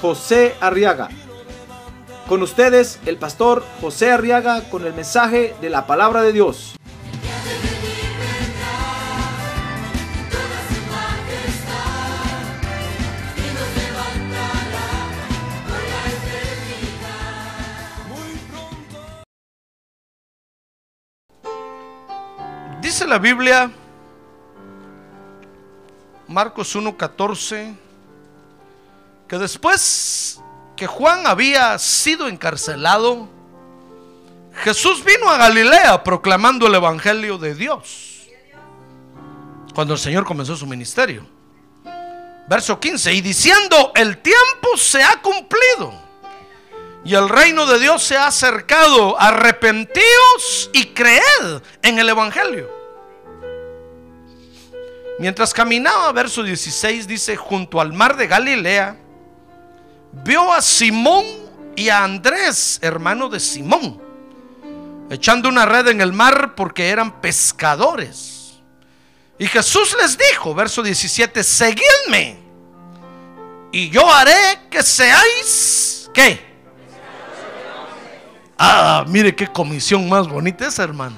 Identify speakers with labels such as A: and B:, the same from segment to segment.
A: José Arriaga. Con ustedes, el pastor José Arriaga con el mensaje de la palabra de Dios.
B: Dice la Biblia, Marcos 1:14, que después que Juan había sido encarcelado, Jesús vino a Galilea proclamando el Evangelio de Dios. Cuando el Señor comenzó su ministerio. Verso 15, y diciendo, el tiempo se ha cumplido y el reino de Dios se ha acercado. Arrepentíos y creed en el Evangelio. Mientras caminaba, verso 16 dice, junto al mar de Galilea, vio a Simón y a Andrés, hermano de Simón, echando una red en el mar porque eran pescadores. Y Jesús les dijo, verso 17, seguidme y yo haré que seáis, ¿qué? Ah, mire qué comisión más bonita es, hermano.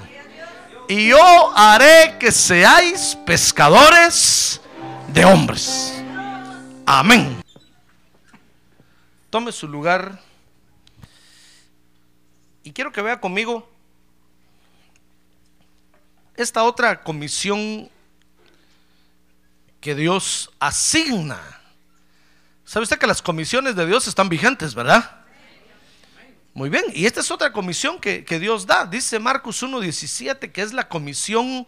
B: Y yo haré que seáis pescadores de hombres. Amén. Tome su lugar. Y quiero que vea conmigo esta otra comisión que Dios asigna. ¿Sabe usted que las comisiones de Dios están vigentes, verdad? Muy bien, y esta es otra comisión que, que Dios da. Dice Marcos 1.17 que es la comisión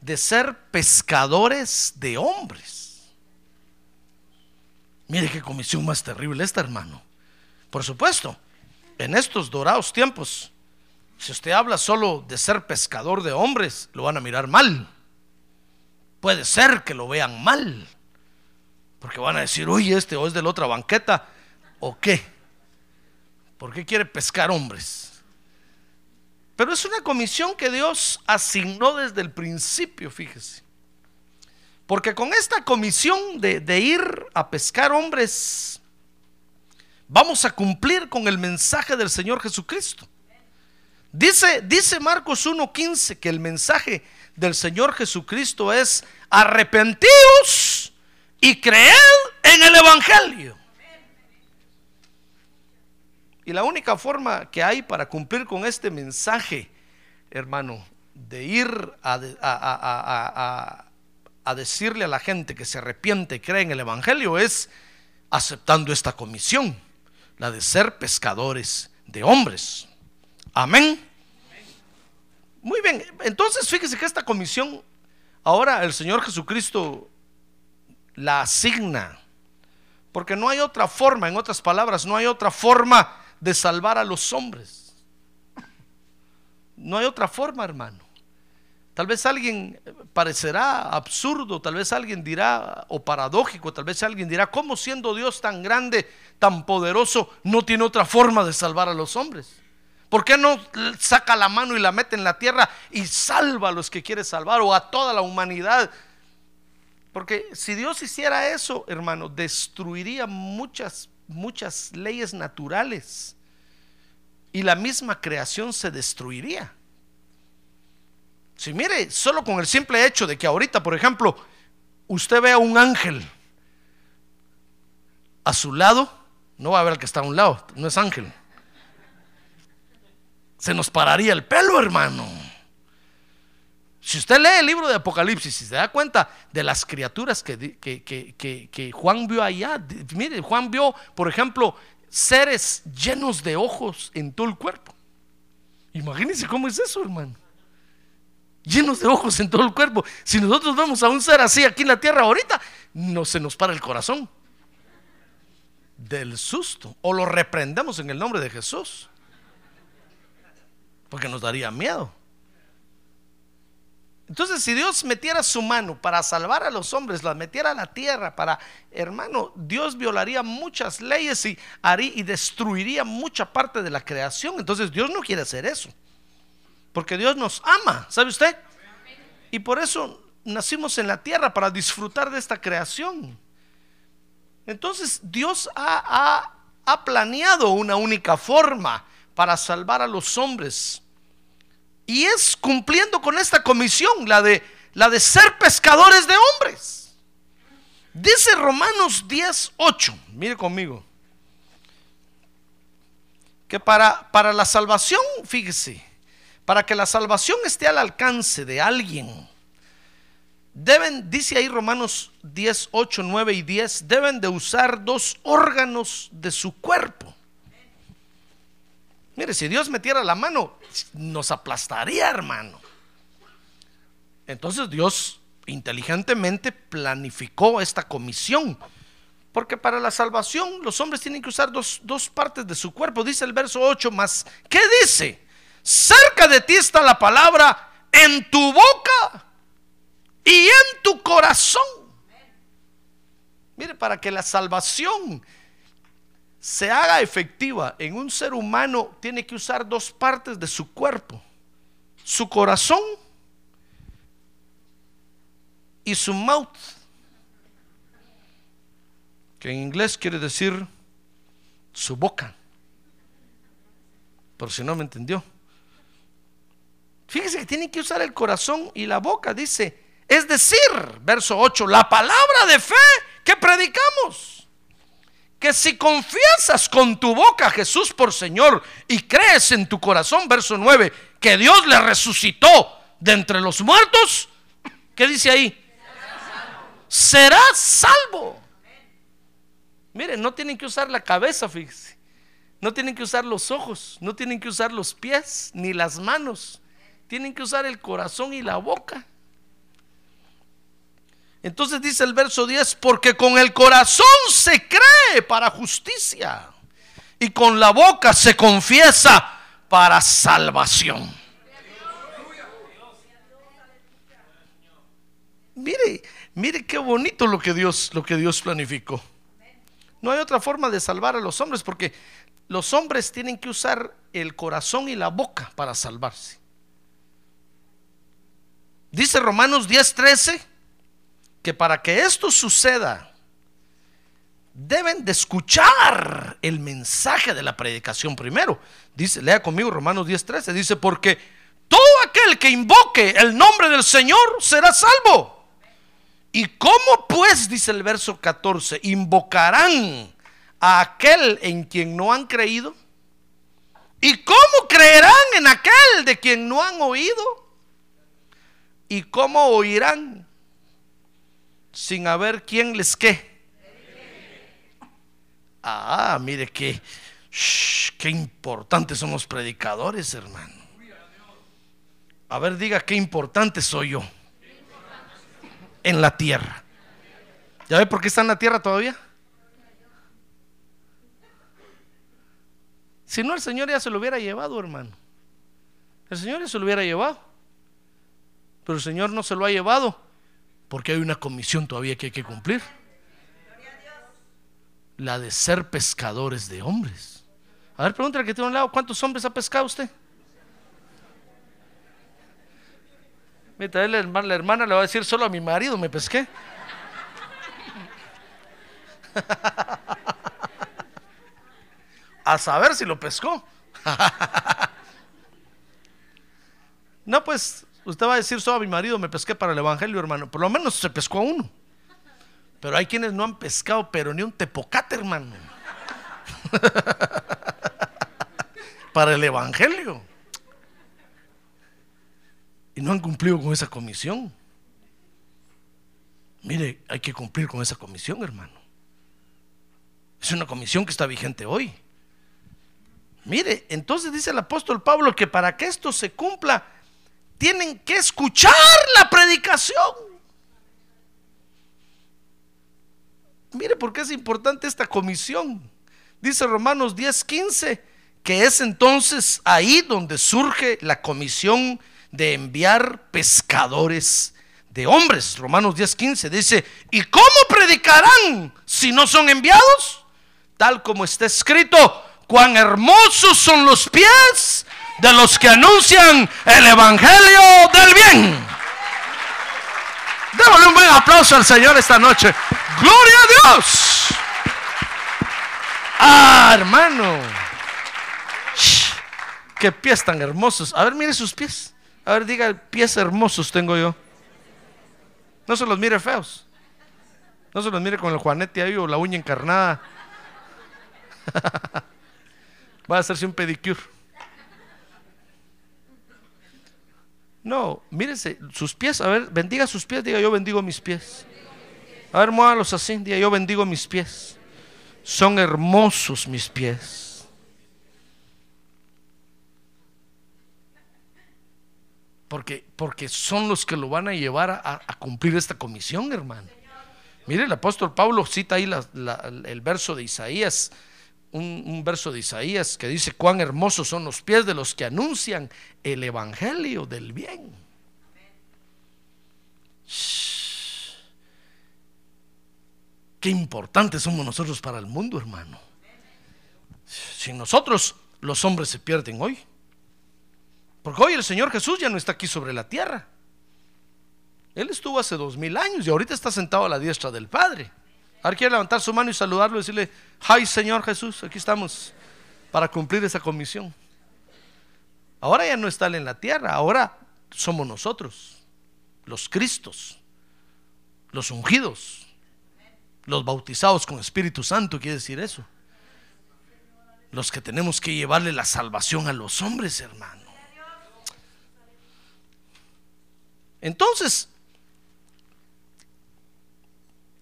B: de ser pescadores de hombres. Mire qué comisión más terrible esta, hermano. Por supuesto, en estos dorados tiempos, si usted habla solo de ser pescador de hombres, lo van a mirar mal. Puede ser que lo vean mal. Porque van a decir, oye, este o es de la otra banqueta, o qué. ¿Por qué quiere pescar hombres? Pero es una comisión que Dios asignó desde el principio, fíjese. Porque con esta comisión de, ir a pescar hombres, vamos a cumplir con el mensaje del Señor Jesucristo. Dice, dice Marcos 1.15 que el mensaje del Señor Jesucristo es arrepentíos y creed en el Evangelio. Y la única forma que hay para cumplir con este mensaje, hermano, de ir a, decirle a la gente que se arrepiente y cree en el Evangelio es aceptando esta comisión, la de ser pescadores de hombres. Amén. Muy bien, entonces fíjese que esta comisión, ahora el Señor Jesucristo la asigna, porque no hay otra forma, en otras palabras, no hay otra forma de salvar a los hombres. No hay otra forma, hermano. Tal vez alguien parecerá absurdo, tal vez alguien dirá, o paradójico, tal vez alguien dirá, ¿cómo siendo Dios tan grande, tan poderoso, no tiene otra forma de salvar a los hombres? ¿Por qué no saca la mano y la mete en la tierra y salva a los que quiere salvar o a toda la humanidad? Porque si Dios hiciera eso, hermano, destruiría muchas, muchas leyes naturales y la misma creación se destruiría. Si mire, solo con el simple hecho de que ahorita, por ejemplo, usted vea un ángel a su lado, no va a ver al que está a un lado, no es ángel. Se nos pararía el pelo, hermano. Si usted lee el libro de Apocalipsis y se da cuenta de las criaturas que, que, que Juan vio allá, mire, Juan vio, por ejemplo, seres llenos de ojos en todo el cuerpo. Imagínense cómo es eso, hermano. Llenos de ojos en todo el cuerpo. Si nosotros vemos a un ser así aquí en la tierra ahorita, no se nos para el corazón. del susto. O lo reprendemos en el nombre de Jesús. Porque nos daría miedo. Entonces, si Dios metiera su mano para salvar a los hombres, la metiera a la tierra para, hermano, Dios violaría muchas leyes y haría y destruiría mucha parte de la creación. Entonces, Dios no quiere hacer eso. Porque Dios nos ama, ¿sabe usted? Y por eso nacimos en la tierra para disfrutar de esta creación. Entonces, Dios ha, ha, ha planeado una única forma para salvar a los hombres y es cumpliendo con esta comisión, la de, la de ser pescadores de hombres. Dice Romanos 10, 8, mire conmigo, que para, para la salvación, fíjese, para que la salvación esté al alcance de alguien, deben, dice ahí Romanos 10, 8, 9 y 10, deben de usar dos órganos de su cuerpo. Mire, si Dios metiera la mano, nos aplastaría, hermano. Entonces Dios inteligentemente planificó esta comisión. Porque para la salvación los hombres tienen que usar dos, dos, partes de su cuerpo. Dice el verso 8 más. ¿Qué dice? Cerca de ti está la palabra en tu boca y en tu corazón. Mire, para que la salvación se haga efectiva en un ser humano, tiene que usar dos partes de su cuerpo, su corazón y su mouth, que en inglés quiere decir su boca, por si no me entendió. Fíjese que tiene que usar el corazón y la boca, dice, es decir, verso 8, la palabra de fe que predicamos que si confiesas con tu boca a Jesús por Señor y crees en tu corazón, verso 9, que Dios le resucitó de entre los muertos, ¿qué dice ahí? Serás salvo. Miren, no tienen que usar la cabeza, fíjense. No tienen que usar los ojos, no tienen que usar los pies ni las manos. Tienen que usar el corazón y la boca. Entonces dice el verso 10, porque con el corazón se cree para justicia y con la boca se confiesa para salvación. Mire, mire qué bonito lo que Dios lo que Dios planificó. No hay otra forma de salvar a los hombres porque los hombres tienen que usar el corazón y la boca para salvarse. Dice Romanos 10:13 que para que esto suceda, deben de escuchar el mensaje de la predicación primero. Dice, lea conmigo Romanos 10:13, dice, porque todo aquel que invoque el nombre del Señor será salvo. ¿Y cómo pues, dice el verso 14, invocarán a aquel en quien no han creído? ¿Y cómo creerán en aquel de quien no han oído? ¿Y cómo oirán sin haber quien les qué. Ah, mire que qué importantes son los predicadores, hermano. A ver, diga qué importante soy yo en la tierra. ¿Ya ve por qué está en la tierra todavía? Si no, el Señor ya se lo hubiera llevado, hermano. El Señor ya se lo hubiera llevado. Pero el Señor no se lo ha llevado porque hay una comisión todavía que hay que cumplir. La de ser pescadores de hombres. A ver, pregúntale que tiene un lado, ¿cuántos hombres ha pescado usted? Mira, la hermana, la hermana le va a decir solo a mi marido me pesqué. a saber si lo pescó. no, pues Usted va a decir, solo a mi marido me pesqué para el Evangelio, hermano. Por lo menos se pescó a uno. Pero hay quienes no han pescado, pero ni un tepocate, hermano. para el Evangelio. Y no han cumplido con esa comisión. Mire, hay que cumplir con esa comisión, hermano. Es una comisión que está vigente hoy. Mire, entonces dice el apóstol Pablo que para que esto se cumpla, tienen que escuchar la predicación. Mire por qué es importante esta comisión. Dice Romanos 10:15, que es entonces ahí donde surge la comisión de enviar pescadores de hombres. Romanos 10:15 dice, ¿y cómo predicarán si no son enviados? Tal como está escrito, cuán hermosos son los pies de los que anuncian el Evangelio del bien. Démosle un buen aplauso al Señor esta noche. Gloria a Dios. Ah, hermano. Qué pies tan hermosos. A ver, mire sus pies. A ver, diga, pies hermosos tengo yo. No se los mire feos. No se los mire con el juanete ahí o la uña encarnada. Va a hacerse un pedicure. No, mírese, sus pies, a ver, bendiga sus pies, diga yo bendigo mis pies. A ver, muévalos así, diga yo bendigo mis pies. Son hermosos mis pies. Porque, porque son los que lo van a llevar a, cumplir esta comisión, hermano. Mire, el apóstol Pablo cita ahí el verso de Isaías, un, verso de Isaías que dice, cuán hermosos son los pies de los que anuncian el Evangelio del bien. Qué importantes somos nosotros para el mundo, hermano. Sin nosotros, los hombres se pierden hoy. Porque hoy el Señor Jesús ya no está aquí sobre la tierra. Él estuvo hace dos mil años y ahorita está sentado a la diestra del Padre. Ahora quiere levantar su mano y saludarlo y decirle, ay Señor Jesús, aquí estamos para cumplir esa comisión. Ahora ya no está Él en la tierra, ahora somos nosotros, los Cristos, los ungidos, los bautizados con Espíritu Santo, quiere decir eso. Los que tenemos que llevarle la salvación a los hombres, hermano. Entonces,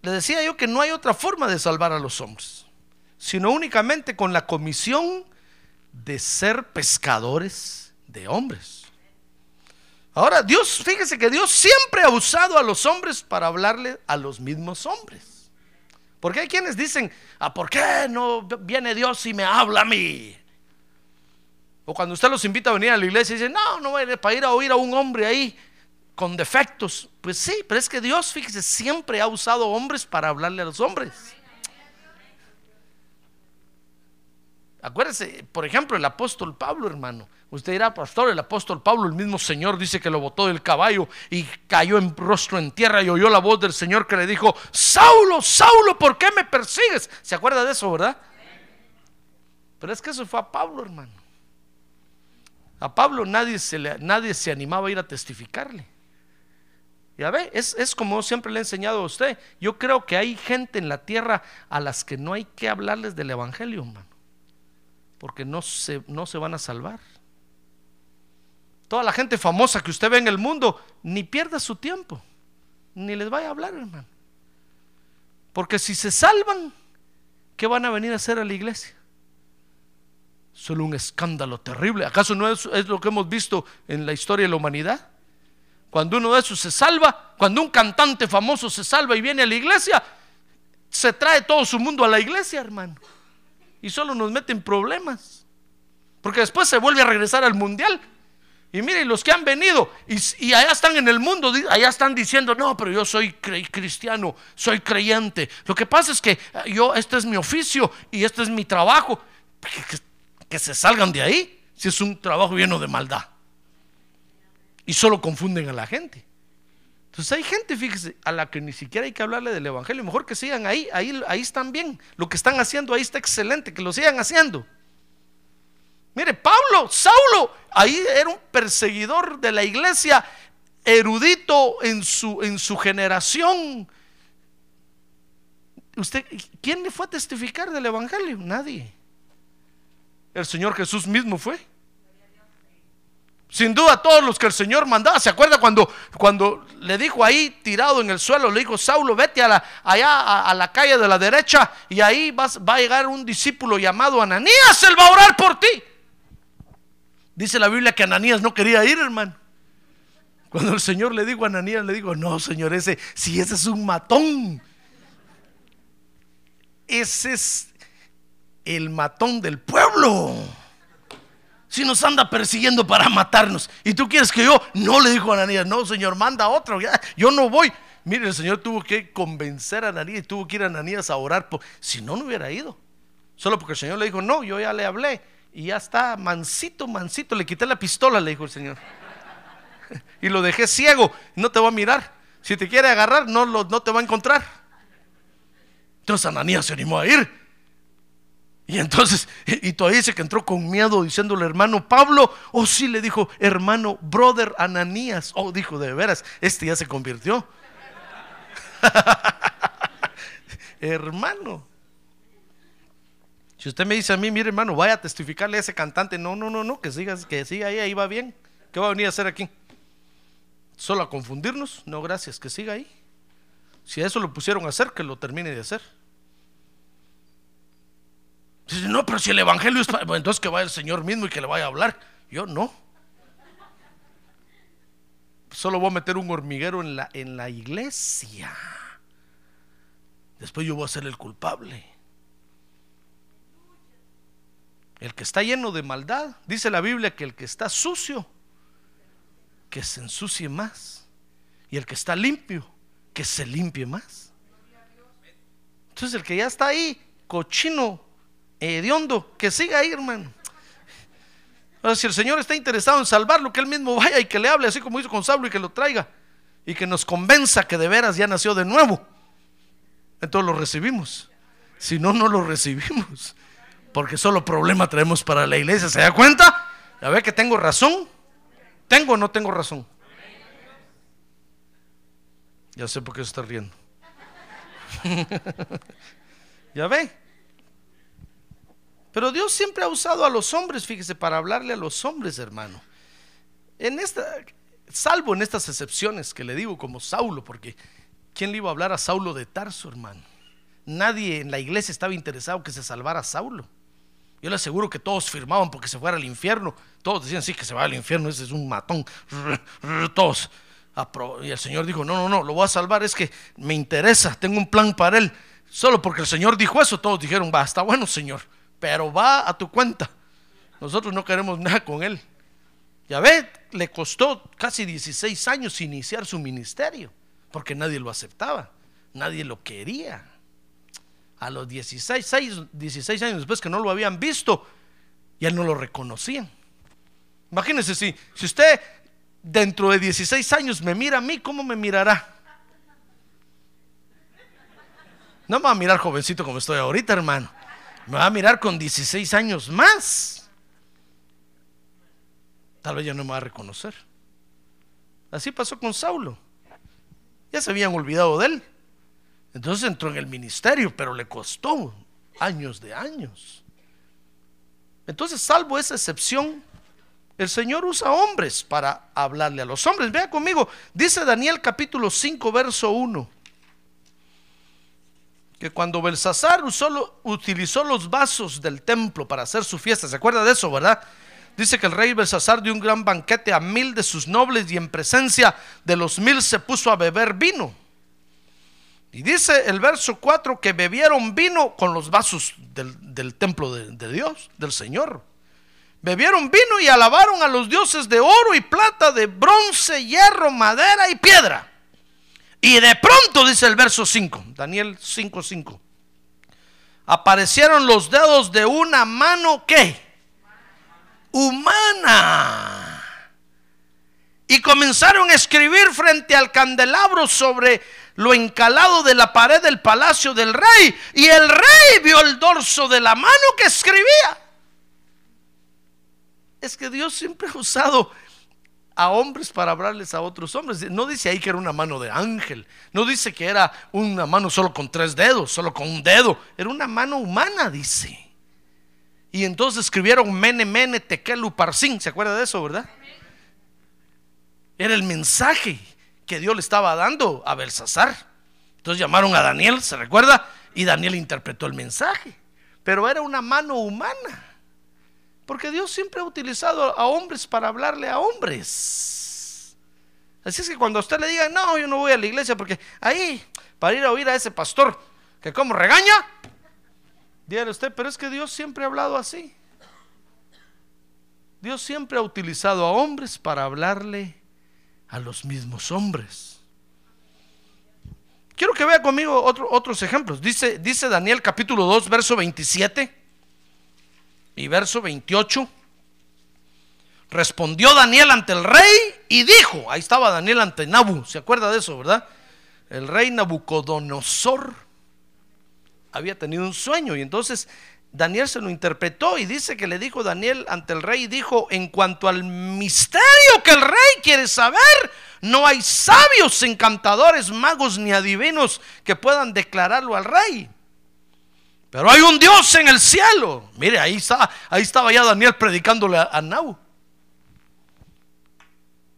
B: le decía yo que no hay otra forma de salvar a los hombres, sino únicamente con la comisión de ser pescadores de hombres. Ahora, Dios, fíjese que Dios siempre ha usado a los hombres para hablarle a los mismos hombres. Porque hay quienes dicen, ¿a por qué no viene Dios y me habla a mí? O cuando usted los invita a venir a la iglesia y dice, no, no para ir a oír a un hombre ahí con defectos. Pues sí, pero es que Dios, fíjese, siempre ha usado hombres para hablarle a los hombres. Acuérdese, por ejemplo, el apóstol Pablo, hermano. Usted dirá, pastor, el apóstol Pablo, el mismo Señor dice que lo botó del caballo y cayó en rostro en tierra y oyó la voz del Señor que le dijo, Saulo, Saulo, ¿por qué me persigues? ¿Se acuerda de eso, verdad? Pero es que eso fue a Pablo, hermano. A Pablo nadie se, le, nadie se animaba a ir a testificarle. Ya ve, es, es como siempre le he enseñado a usted. Yo creo que hay gente en la tierra a las que no hay que hablarles del Evangelio, hermano. Porque no se, no se van a salvar. Toda la gente famosa que usted ve en el mundo, ni pierda su tiempo, ni les vaya a hablar, hermano. Porque si se salvan, ¿qué van a venir a hacer a la iglesia? Solo un escándalo terrible. ¿Acaso no es, es lo que hemos visto en la historia de la humanidad? Cuando uno de esos se salva, cuando un cantante famoso se salva y viene a la iglesia, se trae todo su mundo a la iglesia, hermano. Y solo nos mete en problemas. Porque después se vuelve a regresar al mundial. Y miren, los que han venido y, allá están en el mundo, allá están diciendo, no, pero yo soy cristiano, soy creyente. Lo que pasa es que yo, este es mi oficio y este es mi trabajo. Que, que se salgan de ahí si es un trabajo lleno de maldad. Y solo confunden a la gente. Entonces hay gente, fíjese, a la que ni siquiera hay que hablarle del Evangelio. Mejor que sigan ahí, ahí, ahí están bien. Lo que están haciendo ahí está excelente, que lo sigan haciendo. Mire, Pablo, Saulo, ahí era un perseguidor de la iglesia, erudito en su, en su generación. ¿Usted, ¿Quién le fue a testificar del Evangelio? Nadie. El Señor Jesús mismo fue. Sin duda todos los que el Señor mandaba, ¿se acuerda cuando, cuando le dijo ahí tirado en el suelo, le dijo, Saulo, vete a la, allá a, la calle de la derecha y ahí vas, va a llegar un discípulo llamado Ananías, él va a orar por ti. Dice la Biblia que Ananías no quería ir, hermano. Cuando el Señor le dijo a Ananías, le digo, no, Señor, ese, si ese es un matón. Ese es, el matón del pueblo. Si nos anda persiguiendo para matarnos. Y tú quieres que yo, no le dijo a Ananías, no, Señor, manda otro, yo no voy. Mire, el Señor tuvo que convencer a Ananías y tuvo que ir a Ananías a orar. Por, si no, no hubiera ido. Solo porque el Señor le dijo, no, yo ya le hablé. Y ya está, mansito, mansito, le quité la pistola, le dijo el Señor. y lo dejé ciego, no te va a mirar. Si te quiere agarrar, no, lo, no te va a encontrar. Entonces Ananías se animó a ir. Y entonces, y todavía dice que entró con miedo diciéndole, hermano Pablo, o oh, sí le dijo, hermano, brother Ananías. Oh, dijo, de veras, este ya se convirtió. hermano. Si usted me dice a mí, mire hermano, vaya a testificarle a ese cantante, no, no, no, no, que siga, que siga ahí, ahí va bien. ¿Qué va a venir a hacer aquí? ¿Solo a confundirnos? No, gracias, que siga ahí. Si a eso lo pusieron a hacer, que lo termine de hacer. Dice, no, pero si el Evangelio es para... entonces que vaya el Señor mismo y que le vaya a hablar. Yo no. Solo voy a meter un hormiguero en la, en la iglesia. Después yo voy a ser el culpable. El que está lleno de maldad, dice la Biblia que el que está sucio, que se ensucie más. Y el que está limpio, que se limpie más. Entonces el que ya está ahí, cochino, hediondo, que siga ahí, hermano. Si el Señor está interesado en salvarlo, que él mismo vaya y que le hable, así como hizo con Saulo, y que lo traiga. Y que nos convenza que de veras ya nació de nuevo. Entonces lo recibimos. Si no, no lo recibimos. Porque solo problema traemos para la iglesia. ¿Se da cuenta? ¿Ya ve que tengo razón? ¿Tengo o no tengo razón? Ya sé por qué se está riendo. ¿Ya ve? Pero Dios siempre ha usado a los hombres, fíjese, para hablarle a los hombres, hermano. En esta, salvo en estas excepciones que le digo, como Saulo, porque ¿quién le iba a hablar a Saulo de Tarso, hermano? Nadie en la iglesia estaba interesado que se salvara a Saulo. Yo le aseguro que todos firmaban porque se fuera al infierno. Todos decían, sí, que se va al infierno, ese es un matón. Todos. Y el Señor dijo, no, no, no, lo voy a salvar, es que me interesa, tengo un plan para él. Solo porque el Señor dijo eso, todos dijeron, va, está bueno, Señor, pero va a tu cuenta. Nosotros no queremos nada con él. Ya ve, le costó casi 16 años iniciar su ministerio, porque nadie lo aceptaba, nadie lo quería a los 16, 16 años después que no lo habían visto, y él no lo reconocían. Imagínense si, si usted dentro de 16 años me mira a mí, ¿cómo me mirará? No me va a mirar jovencito como estoy ahorita, hermano. Me va a mirar con 16 años más. Tal vez ya no me va a reconocer. Así pasó con Saulo. Ya se habían olvidado de él. Entonces entró en el ministerio, pero le costó años de años. Entonces, salvo esa excepción, el Señor usa hombres para hablarle a los hombres. Vea conmigo, dice Daniel capítulo 5, verso 1, que cuando Belsasar utilizó los vasos del templo para hacer su fiesta, ¿se acuerda de eso, verdad? Dice que el rey Belsasar dio un gran banquete a mil de sus nobles y en presencia de los mil se puso a beber vino. Y dice el verso 4 que bebieron vino con los vasos del, templo de Dios, del Señor. Bebieron vino y alabaron a los dioses de oro y plata, de bronce, hierro, madera y piedra. Y de pronto, dice el verso 5, Daniel 5:5, 5, aparecieron los dedos de una mano que humana. Y comenzaron a escribir frente al candelabro sobre lo encalado de la pared del palacio del rey. Y el rey vio el dorso de la mano que escribía. Es que Dios siempre ha usado a hombres para hablarles a otros hombres. No dice ahí que era una mano de ángel. No dice que era una mano solo con tres dedos, solo con un dedo. Era una mano humana, dice. Y entonces escribieron Mene, Mene, Tekelu, Parsin. ¿Se acuerda de eso, verdad? Era el mensaje que Dios le estaba dando a Belsasar. Entonces llamaron a Daniel, ¿se recuerda? Y Daniel interpretó el mensaje. Pero era una mano humana. Porque Dios siempre ha utilizado a hombres para hablarle a hombres. Así es que cuando usted le diga, no, yo no voy a la iglesia porque ahí, para ir a oír a ese pastor que como regaña, Dígale usted, pero es que Dios siempre ha hablado así. Dios siempre ha utilizado a hombres para hablarle a los mismos hombres. Quiero que vea conmigo otros ejemplos. Dice, dice Daniel capítulo 2, verso 27 y verso 28. Respondió Daniel ante el rey y dijo, ahí estaba Daniel ante Nabu, ¿se acuerda de eso, verdad? El rey Nabucodonosor había tenido un sueño y entonces Daniel se lo interpretó y dice que le dijo Daniel ante el rey, dijo, en cuanto al misterio que el rey quiere saber, no hay sabios, encantadores, magos ni adivinos que puedan declararlo al rey. Pero hay un Dios en el cielo. Mire, ahí, está, ahí estaba ya Daniel predicándole a, a Nabu.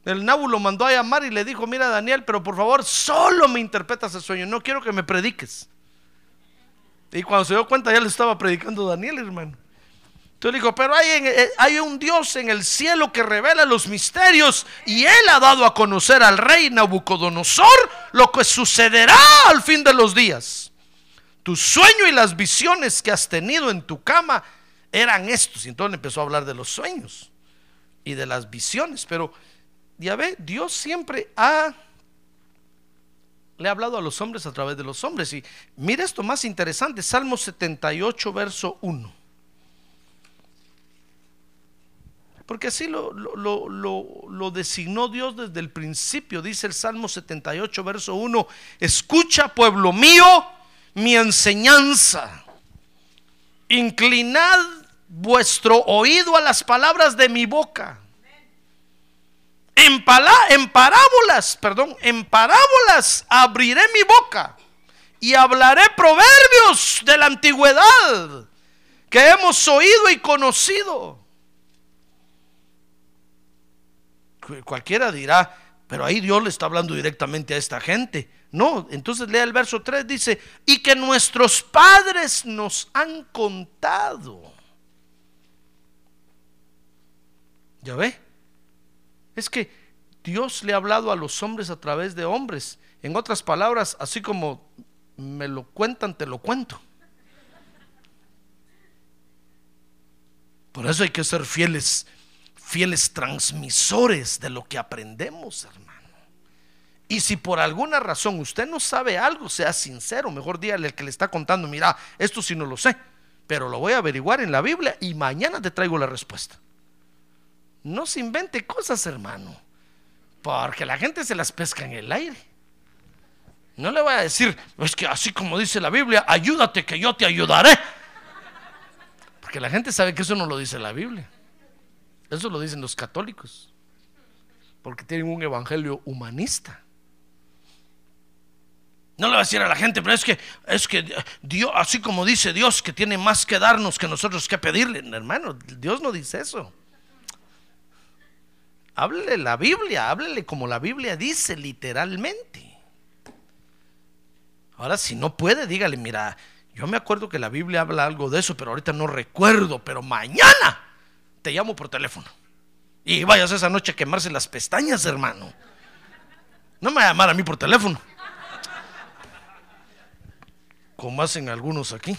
B: El Nabu lo mandó a llamar y le dijo, mira Daniel, pero por favor, solo me interpretas el sueño, no quiero que me prediques. Y cuando se dio cuenta ya le estaba predicando Daniel, hermano. Entonces dijo, pero hay, eh, hay, un Dios en el cielo que revela los misterios y él ha dado a conocer al rey Nabucodonosor lo que sucederá al fin de los días. Tu sueño y las visiones que has tenido en tu cama eran estos. Y entonces empezó a hablar de los sueños y de las visiones. Pero ya ve, Dios siempre ha le ha hablado a los hombres a través de los hombres. Y mira esto más interesante, Salmo 78, verso 1. Porque así lo, lo, lo, designó Dios desde el principio, dice el Salmo 78, verso 1, escucha pueblo mío mi enseñanza, inclinad vuestro oído a las palabras de mi boca. En, parábolas, perdón, en parábolas abriré mi boca y hablaré proverbios de la antigüedad que hemos oído y conocido. Cualquiera dirá, pero ahí Dios le está hablando directamente a esta gente. No, entonces lea el verso 3, dice, y que nuestros padres nos han contado. ¿Ya ve? Es que Dios le ha hablado a los hombres a través de hombres. En otras palabras, así como me lo cuentan, te lo cuento. Por eso hay que ser fieles, fieles transmisores de lo que aprendemos, hermano. Y si por alguna razón usted no sabe algo, sea sincero, mejor dígale al que le está contando, mira, esto sí no lo sé, pero lo voy a averiguar en la Biblia y mañana te traigo la respuesta. No se invente cosas, hermano. Porque la gente se las pesca en el aire. No le voy a decir, es que así como dice la Biblia, ayúdate que yo te ayudaré. Porque la gente sabe que eso no lo dice la Biblia. Eso lo dicen los católicos. Porque tienen un evangelio humanista. No le voy a decir a la gente, pero es que es que Dios, así como dice Dios que tiene más que darnos que nosotros que pedirle, hermano, Dios no dice eso. Háblele la Biblia, háblele como la Biblia dice literalmente. Ahora, si no puede, dígale, mira, yo me acuerdo que la Biblia habla algo de eso, pero ahorita no recuerdo, pero mañana te llamo por teléfono. Y vayas esa noche a quemarse las pestañas, hermano. No me va a llamar a mí por teléfono. Como hacen algunos aquí.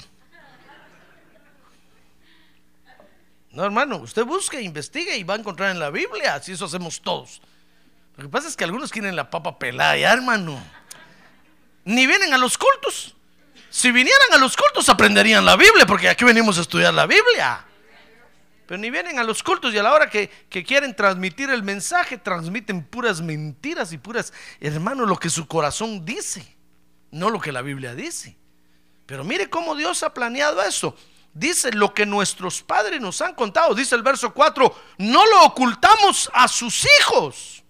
B: No, hermano, usted busque, investigue y va a encontrar en la Biblia. Así eso hacemos todos. Lo que pasa es que algunos quieren la papa pelada, hermano. Ni vienen a los cultos. Si vinieran a los cultos aprenderían la Biblia, porque aquí venimos a estudiar la Biblia. Pero ni vienen a los cultos y a la hora que quieren transmitir el mensaje, transmiten puras mentiras y puras, hermano, lo que su corazón dice, no lo que la Biblia dice. Pero mire cómo Dios ha planeado eso dice lo que nuestros padres nos han contado. Dice el verso 4, no lo ocultamos a sus hijos,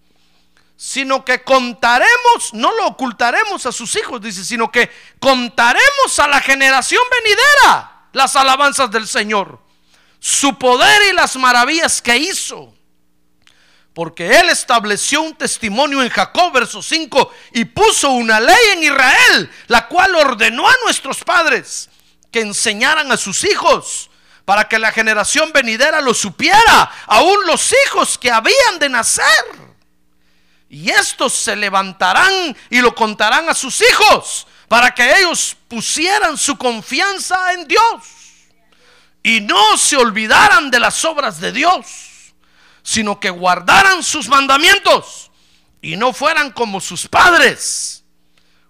B: sino que contaremos, no lo ocultaremos a sus hijos, dice, sino que contaremos a la generación venidera las alabanzas del Señor, su poder y las maravillas que hizo. Porque Él estableció un testimonio en Jacob, verso 5, y puso una ley en Israel, la cual ordenó a nuestros padres que enseñaran a sus hijos para que la generación venidera lo supiera, aún los hijos que habían de nacer. Y estos se levantarán y lo contarán a sus hijos para que ellos pusieran su confianza en Dios. y no se olvidaran de las obras de Dios, sino que guardaran sus mandamientos y no fueran como sus padres,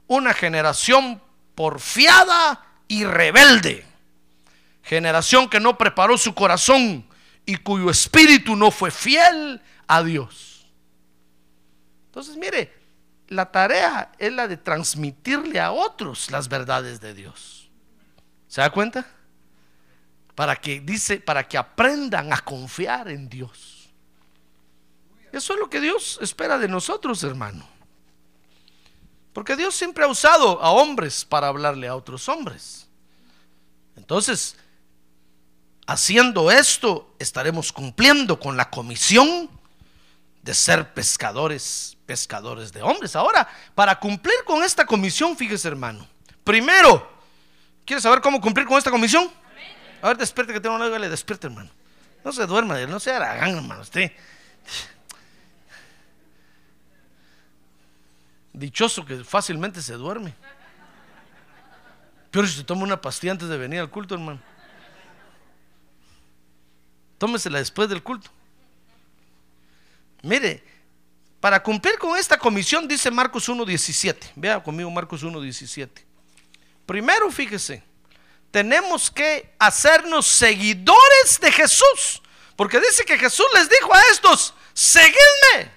B: una generación porfiada y rebelde, generación que no preparó su corazón y cuyo espíritu no fue fiel a Dios. Entonces, mire, la tarea es la de transmitirle a otros las verdades de Dios. ¿Se da cuenta? Para que dice, para que aprendan a confiar en Dios. Eso es lo que Dios espera de nosotros, hermano. Porque Dios siempre ha usado a hombres para hablarle a otros hombres. Entonces, haciendo esto, estaremos cumpliendo con la comisión de ser pescadores, pescadores de hombres. Ahora, para cumplir con esta comisión, fíjese hermano, primero, ¿quieres saber cómo cumplir con esta comisión? A ver, despierte que tengo una le despierte hermano. No se duerma, no se haragán, hermano, usted. Dichoso que fácilmente se duerme. Pero si se toma una pastilla antes de venir al culto, hermano. Tómesela después del culto. Mire, para cumplir con esta comisión, dice Marcos 1.17. Vea conmigo Marcos 1.17. Primero, fíjese, tenemos que hacernos seguidores de Jesús. Porque dice que Jesús les dijo a estos, seguidme.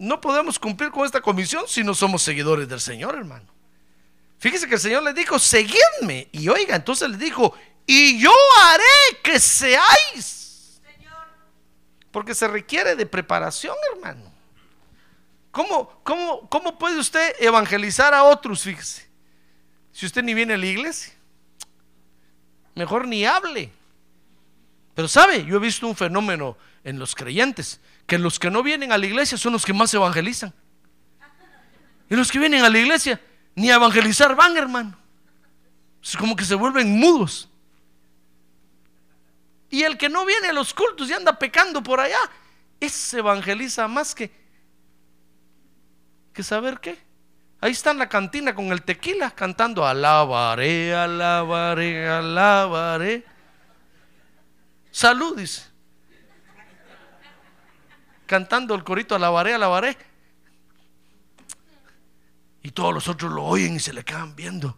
B: No podemos cumplir con esta comisión si no somos seguidores del Señor, hermano. Fíjese que el Señor les dijo, seguidme. Y oiga, entonces les dijo, y yo haré que seáis porque se requiere de preparación, hermano. ¿Cómo, cómo, cómo puede usted evangelizar a otros, fíjese? Si usted ni viene a la iglesia. Mejor ni hable. Pero sabe, yo he visto un fenómeno en los creyentes, que los que no vienen a la iglesia son los que más evangelizan. Y los que vienen a la iglesia ni a evangelizar van, hermano. Es como que se vuelven mudos. Y el que no viene a los cultos y anda pecando por allá, ese evangeliza más que, que saber qué. Ahí está en la cantina con el tequila cantando alabaré, alabaré, alabaré. Salud, dice. Cantando el corito alabaré, alabaré. Y todos los otros lo oyen y se le quedan viendo.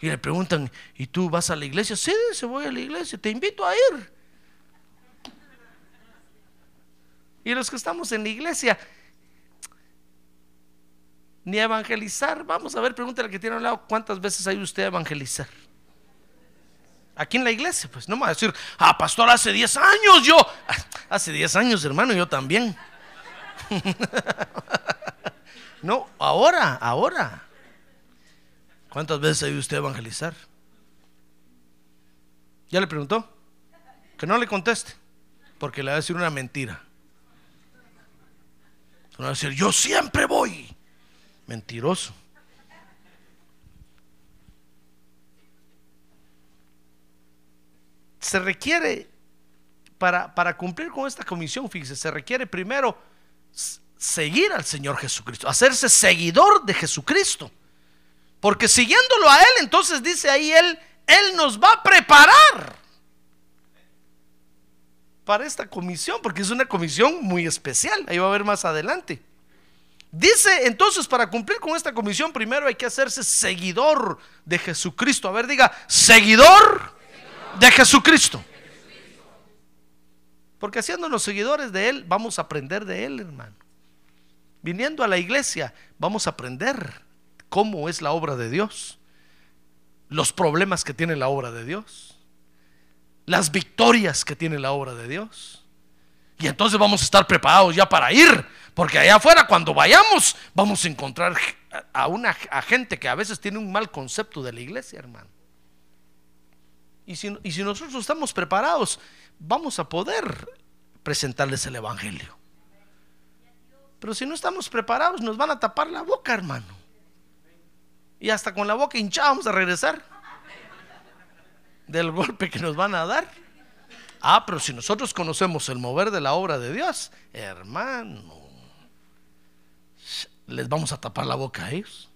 B: Y le preguntan, ¿y tú vas a la iglesia? Sí, se voy a la iglesia, te invito a ir. Y los que estamos en la iglesia, ni evangelizar. Vamos a ver, pregúntale al que tiene al lado, ¿cuántas veces ha ido usted a evangelizar? Aquí en la iglesia, pues no me va a decir, ah, pastor, hace 10 años yo. Hace 10 años, hermano, yo también. no, ahora, ahora. ¿Cuántas veces ha ido usted a evangelizar? ¿Ya le preguntó? Que no le conteste, porque le va a decir una mentira. Le va a decir, yo siempre voy. Mentiroso. Se requiere, para, para cumplir con esta comisión, fíjese, se requiere primero seguir al Señor Jesucristo, hacerse seguidor de Jesucristo. Porque siguiéndolo a Él, entonces dice ahí Él, Él nos va a preparar para esta comisión, porque es una comisión muy especial. Ahí va a ver más adelante. Dice entonces, para cumplir con esta comisión, primero hay que hacerse seguidor de Jesucristo. A ver, diga, seguidor de Jesucristo. Porque haciéndonos seguidores de Él, vamos a aprender de Él, hermano. Viniendo a la iglesia, vamos a aprender cómo es la obra de Dios, los problemas que tiene la obra de Dios, las victorias que tiene la obra de Dios. Y entonces vamos a estar preparados ya para ir, porque allá afuera cuando vayamos vamos a encontrar a una gente que a veces tiene un mal concepto de la iglesia, hermano. Y si, y si nosotros estamos preparados, vamos a poder presentarles el Evangelio. Pero si no estamos preparados, nos van a tapar la boca, hermano y hasta con la boca hinchada vamos a regresar del golpe que nos van a dar. Ah, pero si nosotros conocemos el mover de la obra de Dios, hermano, les vamos a tapar la boca a ellos.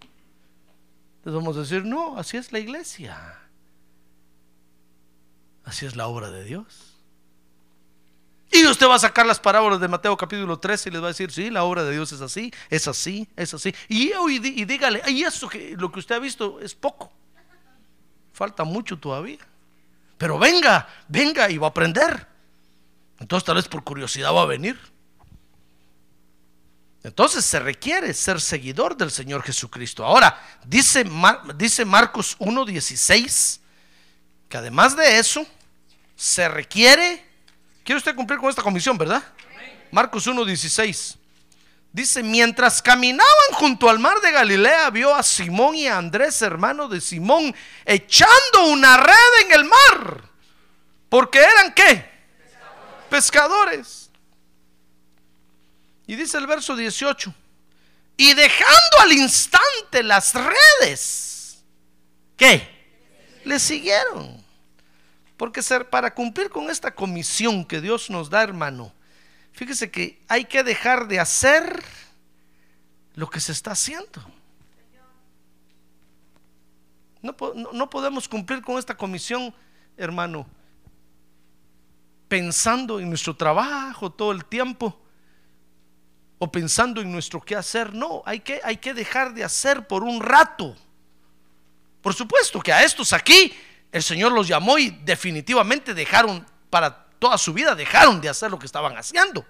B: Les vamos a decir, no, así es la iglesia. Así es la obra de Dios. Y usted va a sacar las parábolas de Mateo capítulo 13 y les va a decir, sí, la obra de Dios es así, es así, es así. Y, y, y dígale, y eso que lo que usted ha visto es poco. Falta mucho todavía. Pero venga, venga y va a aprender. Entonces tal vez por curiosidad va a venir. Entonces se requiere ser seguidor del Señor Jesucristo. Ahora, dice, dice Marcos 1.16, que además de eso, se requiere, ¿quiere usted cumplir con esta comisión, verdad? Marcos 1.16. Dice, mientras caminaban junto al mar de Galilea, vio a Simón y a Andrés, hermano de Simón, echando una red en el mar. Porque eran qué? Pescadores. Y dice el verso 18, y dejando al instante las redes, ¿qué? Le siguieron. Porque ser, para cumplir con esta comisión que Dios nos da, hermano, fíjese que hay que dejar de hacer lo que se está haciendo. No, podemos cumplir con esta comisión, hermano, pensando en nuestro trabajo todo el tiempo o pensando en nuestro qué hacer. No, hay que, hay que dejar de hacer por un rato. Por supuesto que a estos aquí el Señor los llamó y definitivamente dejaron para toda su vida, dejaron de hacer lo que estaban haciendo.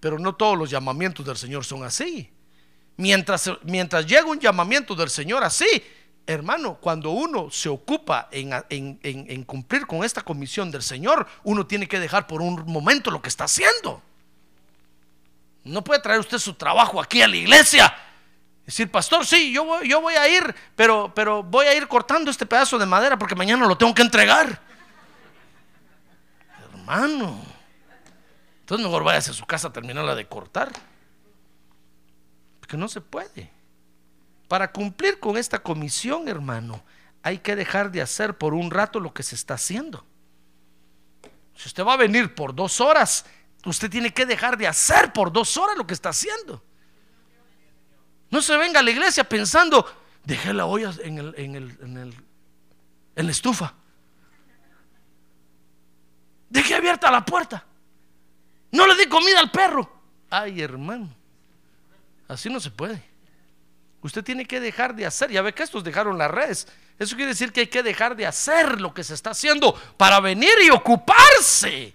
B: Pero no todos los llamamientos del Señor son así. Mientras, mientras llega un llamamiento del Señor así, hermano, cuando uno se ocupa en, en cumplir con esta comisión del Señor, uno tiene que dejar por un momento lo que está haciendo. No puede traer usted su trabajo aquí a la iglesia. Decir, pastor, sí, yo voy, yo voy a ir, pero, pero voy a ir cortando este pedazo de madera porque mañana lo tengo que entregar. Hermano, entonces mejor vaya a su casa a terminarla de cortar. Porque no se puede. Para cumplir con esta comisión, hermano, hay que dejar de hacer por un rato lo que se está haciendo. Si usted va a venir por dos horas, Usted tiene que dejar de hacer por dos horas lo que está haciendo. No se venga a la iglesia pensando, dejé la olla en, el, en, el, en, el, en la estufa. Dejé abierta la puerta. No le di comida al perro. Ay, hermano. Así no se puede. Usted tiene que dejar de hacer. Ya ve que estos dejaron las redes. Eso quiere decir que hay que dejar de hacer lo que se está haciendo para venir y ocuparse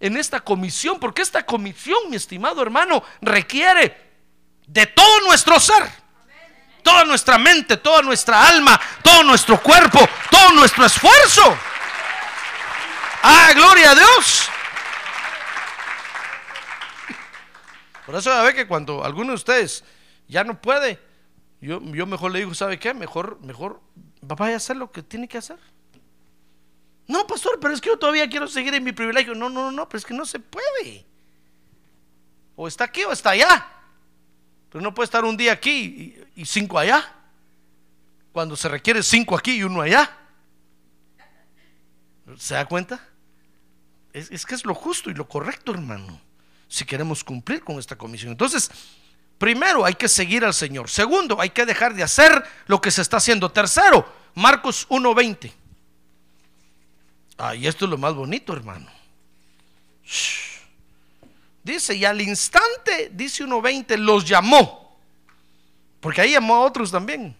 B: en esta comisión, porque esta comisión, mi estimado hermano, requiere de todo nuestro ser, toda nuestra mente, toda nuestra alma, todo nuestro cuerpo, todo nuestro esfuerzo. Ah, gloria a Dios. Por eso ya ve que cuando alguno de ustedes ya no puede, yo, yo mejor le digo, ¿sabe qué? Mejor, mejor vaya a hacer lo que tiene que hacer. No, pastor, pero es que yo todavía quiero seguir en mi privilegio. No, no, no, pero es que no se puede. O está aquí o está allá. Pero no puede estar un día aquí y, cinco allá. Cuando se requiere cinco aquí y uno allá. ¿Se da cuenta? Es, es, que es lo justo y lo correcto, hermano. Si queremos cumplir con esta comisión. Entonces, primero hay que seguir al Señor. Segundo, hay que dejar de hacer lo que se está haciendo. Tercero, Marcos 1.20. Ah, y esto es lo más bonito, hermano. Dice, y al instante, dice 1.20, los llamó. Porque ahí llamó a otros también.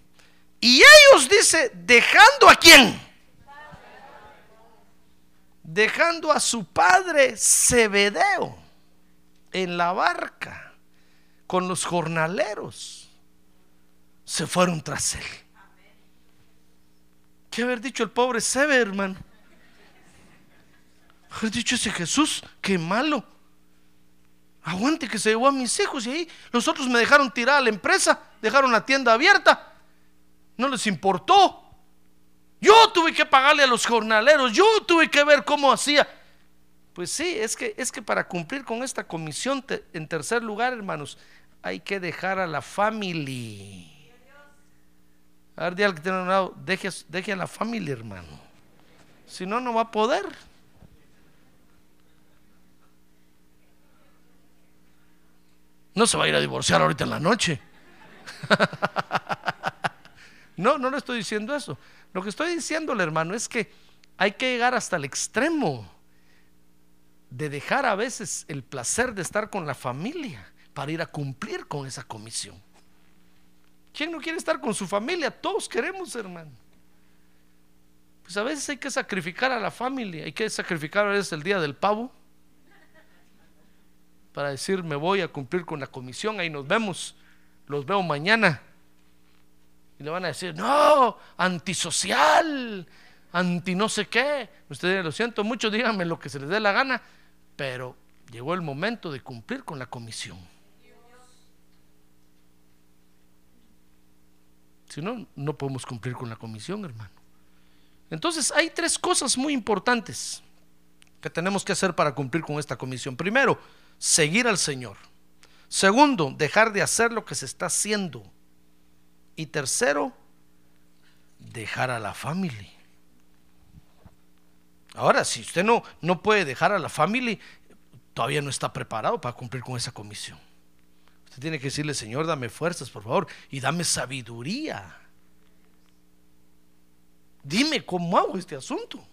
B: Y ellos, dice, dejando a quién? Dejando a su padre Zebedeo en la barca con los jornaleros, se fueron tras él. ¿Qué haber dicho el pobre Sebe, hermano? Haber dicho ese Jesús, qué malo. Aguante que se llevó a mis hijos y ahí los otros me dejaron tirar a la empresa, dejaron la tienda abierta. No les importó. Yo tuve que pagarle a los jornaleros, yo tuve que ver cómo hacía. Pues sí, es que, es que para cumplir con esta comisión, en tercer lugar, hermanos, hay que dejar a la familia. A ver, que tiene un lado, deje, deje a la familia, hermano. Si no, no va a poder. No se va a ir a divorciar ahorita en la noche. no, no le estoy diciendo eso. Lo que estoy diciéndole, hermano, es que hay que llegar hasta el extremo de dejar a veces el placer de estar con la familia para ir a cumplir con esa comisión. ¿Quién no quiere estar con su familia? Todos queremos, hermano. Pues a veces hay que sacrificar a la familia, hay que sacrificar a veces el día del pavo para decir me voy a cumplir con la comisión, ahí nos vemos, los veo mañana. Y le van a decir, no, antisocial, anti no sé qué. Ustedes lo siento mucho, díganme lo que se les dé la gana, pero llegó el momento de cumplir con la comisión. Si no, no podemos cumplir con la comisión, hermano. Entonces hay tres cosas muy importantes que tenemos que hacer para cumplir con esta comisión. Primero, seguir al Señor. Segundo, dejar de hacer lo que se está haciendo. Y tercero, dejar a la familia. Ahora, si usted no, no puede dejar a la familia, todavía no está preparado para cumplir con esa comisión. Usted tiene que decirle, Señor, dame fuerzas, por favor, y dame sabiduría. Dime cómo hago este asunto.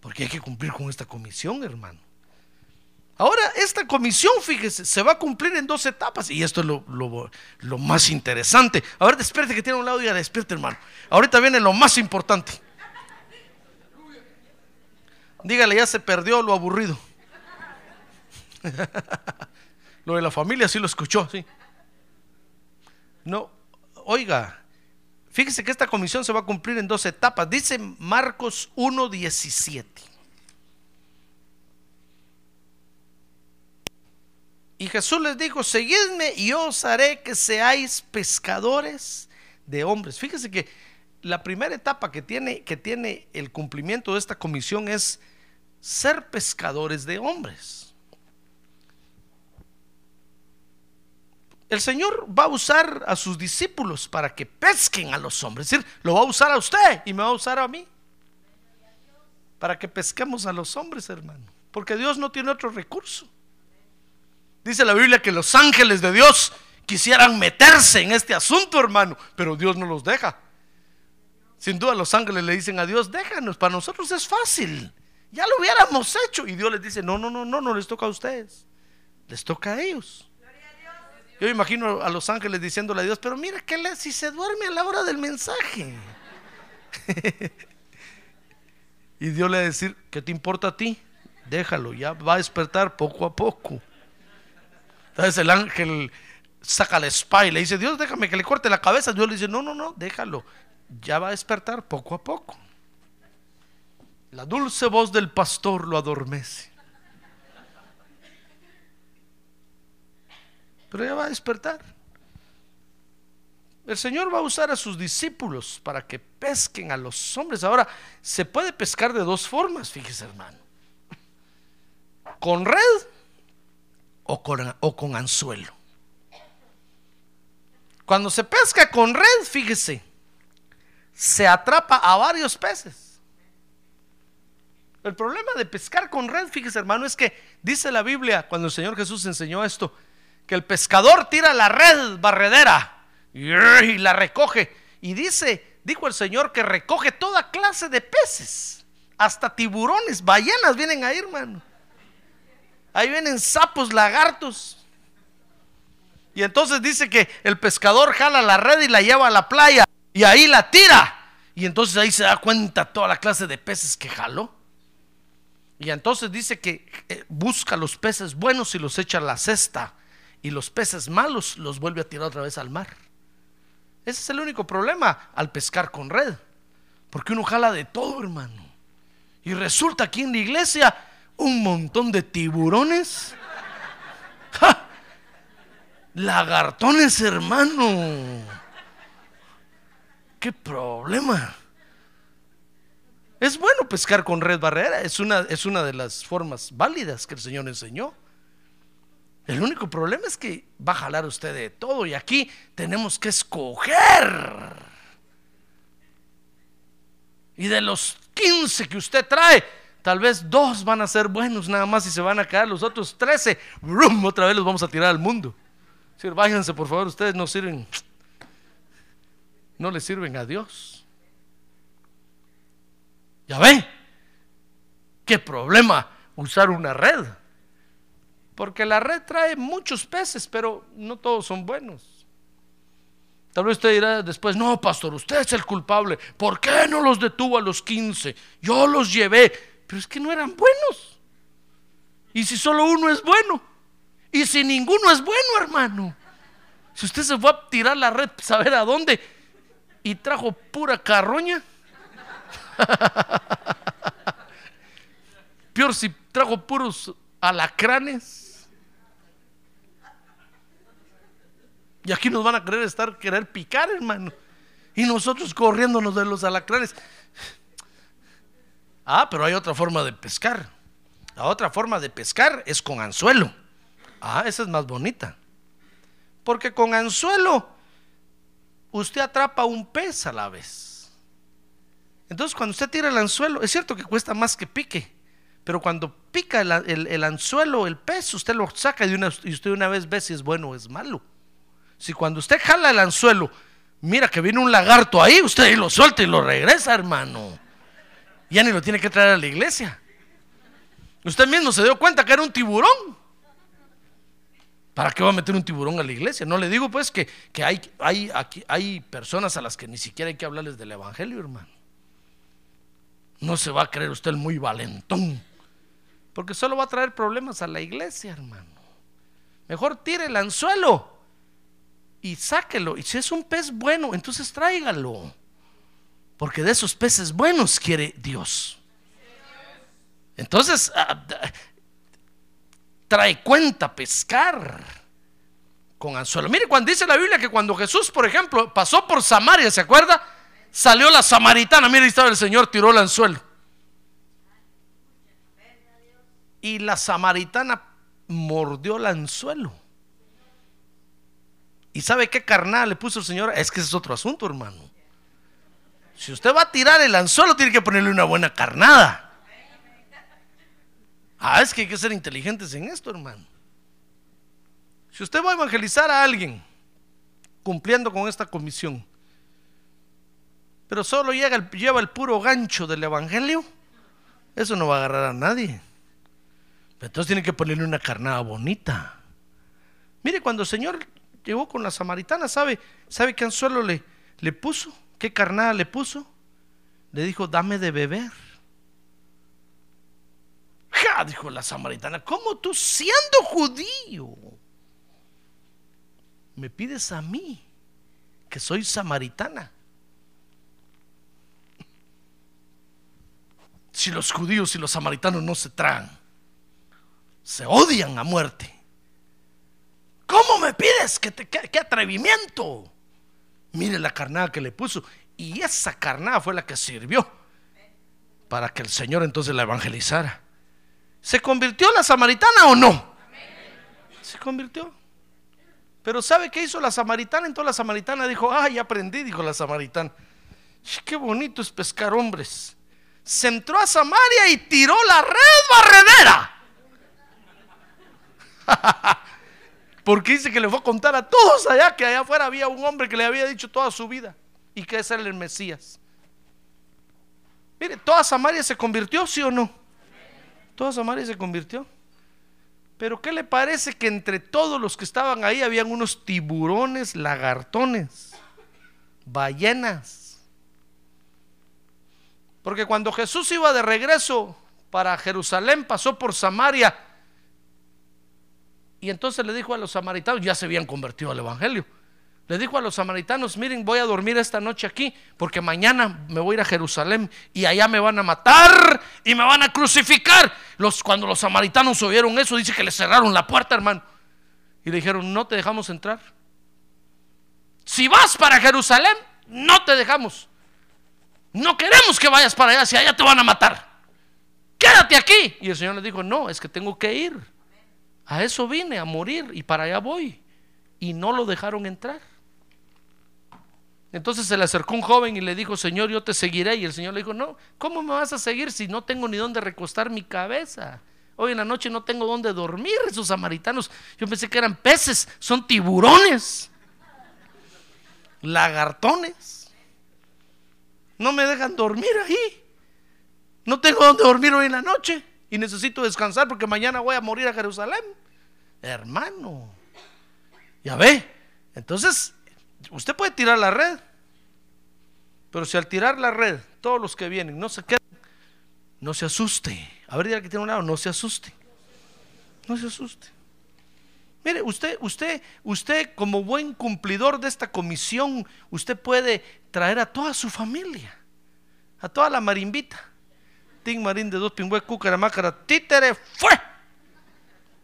B: Porque hay que cumplir con esta comisión, hermano. Ahora, esta comisión, fíjese, se va a cumplir en dos etapas. Y esto es lo, más interesante. A ver, despierte que tiene un lado, diga, despierte, hermano. Ahorita viene lo más importante. Dígale, ya se perdió lo aburrido. lo de la familia sí lo escuchó, sí. No, oiga, Fíjese que esta comisión se va a cumplir en dos etapas. Dice Marcos 1.17. Y Jesús les dijo, seguidme y os haré que seáis pescadores de hombres. Fíjese que la primera etapa que tiene, que tiene el cumplimiento de esta comisión es ser pescadores de hombres. El Señor va a usar a sus discípulos para que pesquen a los hombres. Es decir, lo va a usar a usted y me va a usar a mí. Para que pesquemos a los hombres, hermano. Porque Dios no tiene otro recurso. Dice la Biblia que los ángeles de Dios quisieran meterse en este asunto, hermano, pero Dios no los deja. Sin duda los ángeles le dicen a Dios, déjanos, para nosotros es fácil. Ya lo hubiéramos hecho. Y Dios les dice, no, no, no, no, no les toca a ustedes. Les toca a ellos. Yo imagino a los ángeles diciéndole a Dios, pero mira que si se duerme a la hora del mensaje. y Dios le va a decir, ¿qué te importa a ti? Déjalo, ya va a despertar poco a poco. Entonces el ángel saca la espada y le dice, Dios, déjame que le corte la cabeza. Dios le dice, no, no, no, déjalo, ya va a despertar poco a poco. La dulce voz del pastor lo adormece. Pero ya va a despertar. El Señor va a usar a sus discípulos para que pesquen a los hombres. Ahora, se puede pescar de dos formas, fíjese hermano. Con red o con, o con anzuelo. Cuando se pesca con red, fíjese, se atrapa a varios peces. El problema de pescar con red, fíjese hermano, es que dice la Biblia, cuando el Señor Jesús enseñó esto, que el pescador tira la red barredera y la recoge. Y dice, dijo el Señor, que recoge toda clase de peces, hasta tiburones, ballenas vienen ahí, hermano. Ahí vienen sapos, lagartos. Y entonces dice que el pescador jala la red y la lleva a la playa y ahí la tira. Y entonces ahí se da cuenta toda la clase de peces que jaló. Y entonces dice que eh, busca los peces buenos y los echa a la cesta y los peces malos los vuelve a tirar otra vez al mar. Ese es el único problema al pescar con red. Porque uno jala de todo, hermano. Y resulta aquí en la iglesia un montón de tiburones. Lagartones, hermano. ¿Qué problema? Es bueno pescar con red barrera. Es una, es una de las formas válidas que el Señor enseñó. El único problema es que va a jalar usted de todo y aquí tenemos que escoger. Y de los 15 que usted trae, tal vez dos van a ser buenos nada más y se van a quedar los otros 13. ¡brum! Otra vez los vamos a tirar al mundo. Váyanse por favor, ustedes no sirven. No le sirven a Dios. ¿Ya ve? ¿Qué problema usar una red? Porque la red trae muchos peces, pero no todos son buenos. Tal vez usted dirá después, no, pastor, usted es el culpable. ¿Por qué no los detuvo a los 15? Yo los llevé. Pero es que no eran buenos. Y si solo uno es bueno. Y si ninguno es bueno, hermano. Si usted se fue a tirar la red, saber a dónde, y trajo pura carroña. Peor si trajo puros alacranes. Y aquí nos van a querer estar, querer picar, hermano. Y nosotros corriéndonos de los alacranes. Ah, pero hay otra forma de pescar. La otra forma de pescar es con anzuelo. Ah, esa es más bonita. Porque con anzuelo usted atrapa un pez a la vez. Entonces cuando usted tira el anzuelo, es cierto que cuesta más que pique, pero cuando pica el, anzuelo, el pez, usted lo saca una, y usted una vez ve si es bueno o es malo. Si cuando usted jala el anzuelo, mira que viene un lagarto ahí, usted lo suelta y lo regresa, hermano. Ya ni lo tiene que traer a la iglesia. Usted mismo se dio cuenta que era un tiburón. ¿Para qué va a meter un tiburón a la iglesia? No le digo pues que, hay, hay, aquí, hay personas a las que ni siquiera hay que hablarles del Evangelio, hermano. No se va a creer usted muy valentón. Porque solo va a traer problemas a la iglesia, hermano. Mejor tire el anzuelo y sáquelo. Y si es un pez bueno, entonces tráigalo. Porque de esos peces buenos quiere Dios. Entonces, ah, trae cuenta pescar con anzuelo. Mire, cuando dice la Biblia que cuando Jesús, por ejemplo, pasó por Samaria, ¿se acuerda? Salió la samaritana, mire, estaba el Señor, tiró el anzuelo. Y la samaritana mordió el anzuelo. ¿Y sabe qué carnal le puso el Señor? Es que ese es otro asunto, hermano. Si usted va a tirar el anzuelo, tiene que ponerle una buena carnada. Ah, es que hay que ser inteligentes en esto, hermano. Si usted va a evangelizar a alguien cumpliendo con esta comisión, pero solo llega lleva el puro gancho del evangelio, eso no va a agarrar a nadie. Entonces tiene que ponerle una carnada bonita. Mire, cuando el Señor llegó con la samaritana, ¿sabe, sabe qué anzuelo le, le puso? ¿Qué carnada le puso? Le dijo, dame de beber. Ja, dijo la samaritana, ¿cómo tú siendo judío me pides a mí que soy samaritana? Si los judíos y los samaritanos no se tragan, se odian a muerte. ¿Cómo me pides? qué, atrevimiento? Mire la carnada que le puso. Y esa carnada fue la que sirvió para que el Señor entonces la evangelizara. ¿Se convirtió la samaritana o no? Se convirtió. Pero ¿sabe qué hizo la samaritana? Entonces la samaritana dijo, ay, aprendí, dijo la samaritana. Qué bonito es pescar hombres. Se entró a Samaria y tiró la red barredera. Porque dice que le fue a contar a todos allá que allá afuera había un hombre que le había dicho toda su vida y que era el Mesías. Mire, toda Samaria se convirtió, ¿sí o no? Toda Samaria se convirtió. Pero ¿qué le parece que entre todos los que estaban ahí habían unos tiburones, lagartones, ballenas? Porque cuando Jesús iba de regreso para Jerusalén, pasó por Samaria. Y entonces le dijo a los samaritanos, ya se habían convertido al Evangelio le dijo a los samaritanos, miren, voy a dormir esta noche aquí porque mañana me voy a ir a Jerusalén y allá me van a matar y me van a crucificar. Los, cuando los samaritanos oyeron eso, dice que le cerraron la puerta, hermano. Y le dijeron, no te dejamos entrar. Si vas para Jerusalén, no te dejamos. No queremos que vayas para allá, si allá te van a matar. Quédate aquí. Y el Señor le dijo, no, es que tengo que ir. A eso vine, a morir, y para allá voy. Y no lo dejaron entrar. Entonces se le acercó un joven y le dijo, Señor, yo te seguiré. Y el Señor le dijo, no, ¿cómo me vas a seguir si no tengo ni dónde recostar mi cabeza? Hoy en la noche no tengo dónde dormir. Esos samaritanos, yo pensé que eran peces, son tiburones, lagartones. No me dejan dormir ahí. No tengo dónde dormir hoy en la noche y necesito descansar porque mañana voy a morir a Jerusalén. Hermano, ya ve. Entonces, usted puede tirar la red, pero si al tirar la red todos los que vienen no se quedan, no se asuste. A ver, dígale que tiene un lado, no se asuste. No se asuste. Mire, usted, usted, usted como buen cumplidor de esta comisión, usted puede traer a toda su familia, a toda la marimbita. Marín de dos pingües, cúcara, títere, fue.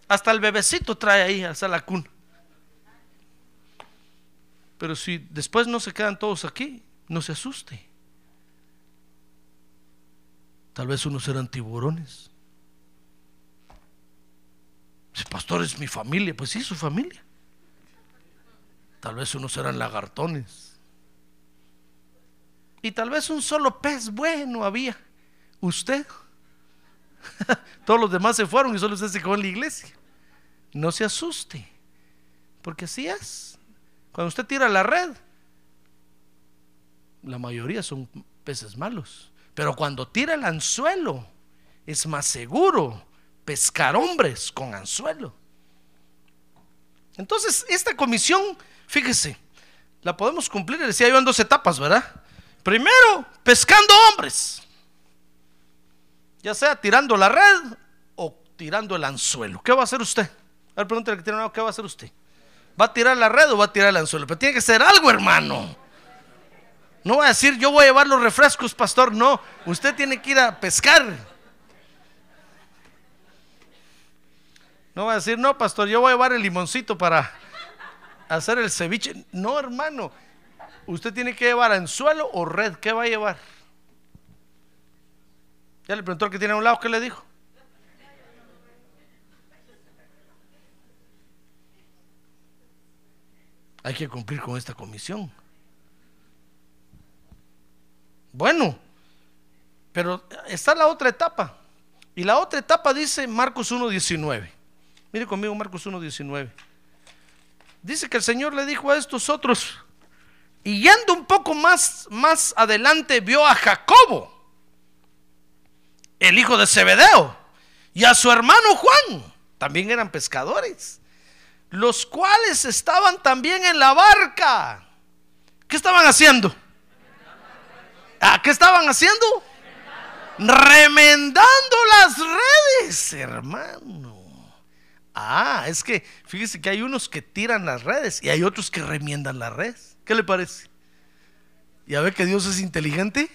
B: Hasta el bebecito trae ahí hasta la cuna. Pero si después no se quedan todos aquí, no se asuste. Tal vez unos eran tiburones. Si pastor es mi familia, pues sí, su familia. Tal vez unos eran lagartones. Y tal vez un solo pez bueno había. Usted. Todos los demás se fueron y solo usted se quedó en la iglesia. No se asuste. Porque así es. Cuando usted tira la red, la mayoría son peces malos. Pero cuando tira el anzuelo, es más seguro pescar hombres con anzuelo. Entonces, esta comisión, fíjese, la podemos cumplir, decía yo, en dos etapas, ¿verdad? Primero, pescando hombres, ya sea tirando la red o tirando el anzuelo. ¿Qué va a hacer usted? A ver, pregúntale que tiene ¿qué va a hacer usted? ¿Va a tirar la red o va a tirar el anzuelo? Pero tiene que ser algo, hermano. No va a decir, yo voy a llevar los refrescos, pastor. No, usted tiene que ir a pescar. No va a decir, no, pastor, yo voy a llevar el limoncito para hacer el ceviche. No, hermano. Usted tiene que llevar anzuelo o red. ¿Qué va a llevar? Ya le preguntó al que tiene a un lado, ¿qué le dijo? Hay que cumplir con esta comisión. Bueno, pero está la otra etapa. Y la otra etapa dice Marcos 1.19. Mire conmigo Marcos 1.19. Dice que el Señor le dijo a estos otros, y yendo un poco más, más adelante, vio a Jacobo, el hijo de Zebedeo, y a su hermano Juan, también eran pescadores, los cuales estaban también en la barca. ¿Qué estaban haciendo? ¿A qué estaban haciendo? Remendando las redes, hermano. Ah, es que fíjese que hay unos que tiran las redes y hay otros que remiendan las redes. ¿Qué le parece? ¿Ya ve que Dios es inteligente?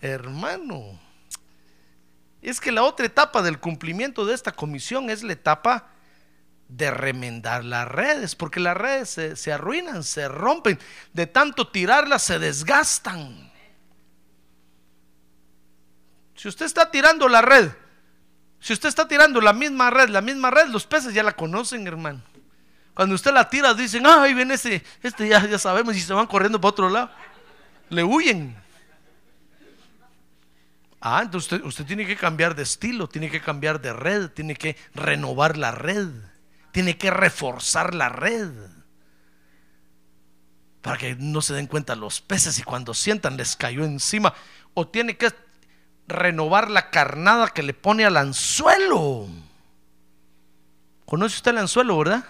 B: Hermano. Es que la otra etapa del cumplimiento de esta comisión es la etapa de remendar las redes, porque las redes se, arruinan, se rompen, de tanto tirarlas se desgastan. Si usted está tirando la red, si usted está tirando la misma red, la misma red, los peces ya la conocen, hermano. Cuando usted la tira, dicen, ay, viene ese, este ya, ya sabemos, y se van corriendo para otro lado. Le huyen. Ah, entonces usted, tiene que cambiar de estilo, tiene que cambiar de red, tiene que renovar la red, tiene que reforzar la red para que no se den cuenta los peces y cuando sientan les cayó encima. O tiene que renovar la carnada que le pone al anzuelo. ¿Conoce usted el anzuelo, verdad?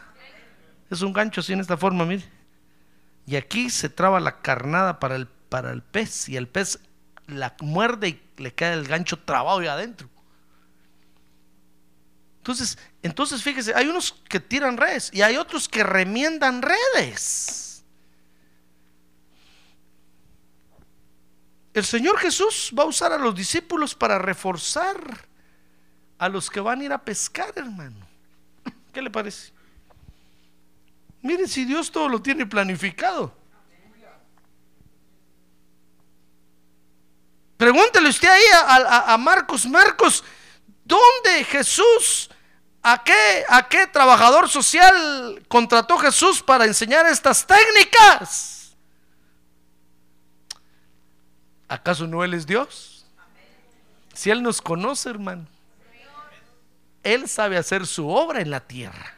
B: Es un gancho así en esta forma, mire. Y aquí se traba la carnada para el, para el pez y el pez la muerde y le queda el gancho trabado ahí adentro. Entonces, entonces fíjese, hay unos que tiran redes y hay otros que remiendan redes. El Señor Jesús va a usar a los discípulos para reforzar a los que van a ir a pescar, hermano. ¿Qué le parece? Miren si Dios todo lo tiene planificado. Pregúntele usted ahí a, Marcos, Marcos, ¿dónde Jesús, a qué, a qué trabajador social contrató Jesús para enseñar estas técnicas? ¿Acaso no Él es Dios? Si Él nos conoce, hermano. Él sabe hacer su obra en la tierra.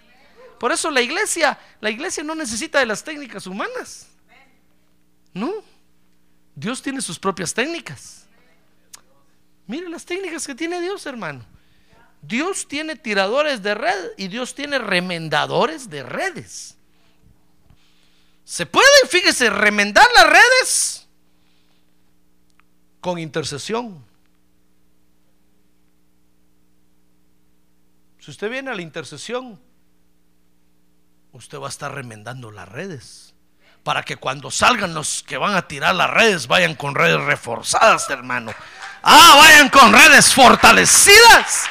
B: Por eso la iglesia, la iglesia no necesita de las técnicas humanas. No. Dios tiene sus propias técnicas. Mire las técnicas que tiene Dios, hermano. Dios tiene tiradores de red y Dios tiene remendadores de redes. Se puede, fíjese, remendar las redes con intercesión. Si usted viene a la intercesión, usted va a estar remendando las redes. Para que cuando salgan los que van a tirar las redes, vayan con redes reforzadas, hermano. Ah, vayan con redes fortalecidas.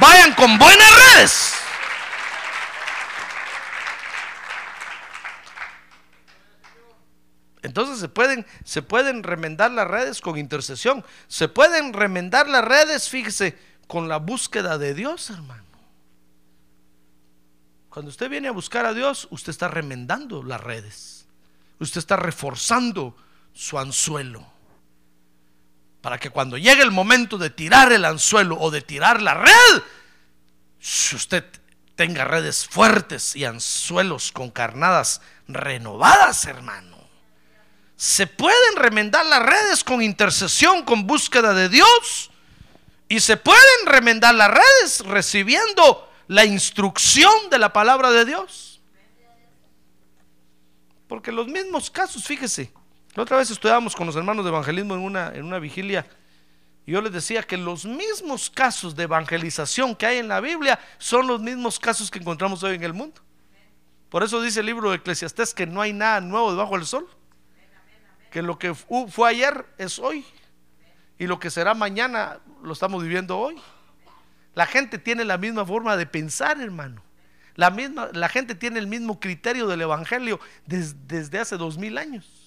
B: Vayan con buenas redes. Entonces se pueden, se pueden remendar las redes con intercesión. Se pueden remendar las redes, fíjese, con la búsqueda de Dios, hermano. Cuando usted viene a buscar a Dios, usted está remendando las redes. Usted está reforzando su anzuelo. Para que cuando llegue el momento de tirar el anzuelo o de tirar la red, usted tenga redes fuertes y anzuelos con carnadas renovadas, hermano. Se pueden remendar las redes con intercesión, con búsqueda de Dios. Y se pueden remendar las redes recibiendo la instrucción de la palabra de Dios. Porque los mismos casos, fíjese, la otra vez estudiábamos con los hermanos de evangelismo en una, en una vigilia y yo les decía que los mismos casos de evangelización que hay en la Biblia son los mismos casos que encontramos hoy en el mundo. Por eso dice el libro de Eclesiastés que no hay nada nuevo debajo del sol. Que lo que fue ayer es hoy. Y lo que será mañana lo estamos viviendo hoy. La gente tiene la misma forma de pensar, hermano. La, misma, la gente tiene el mismo criterio del Evangelio desde hace dos mil años.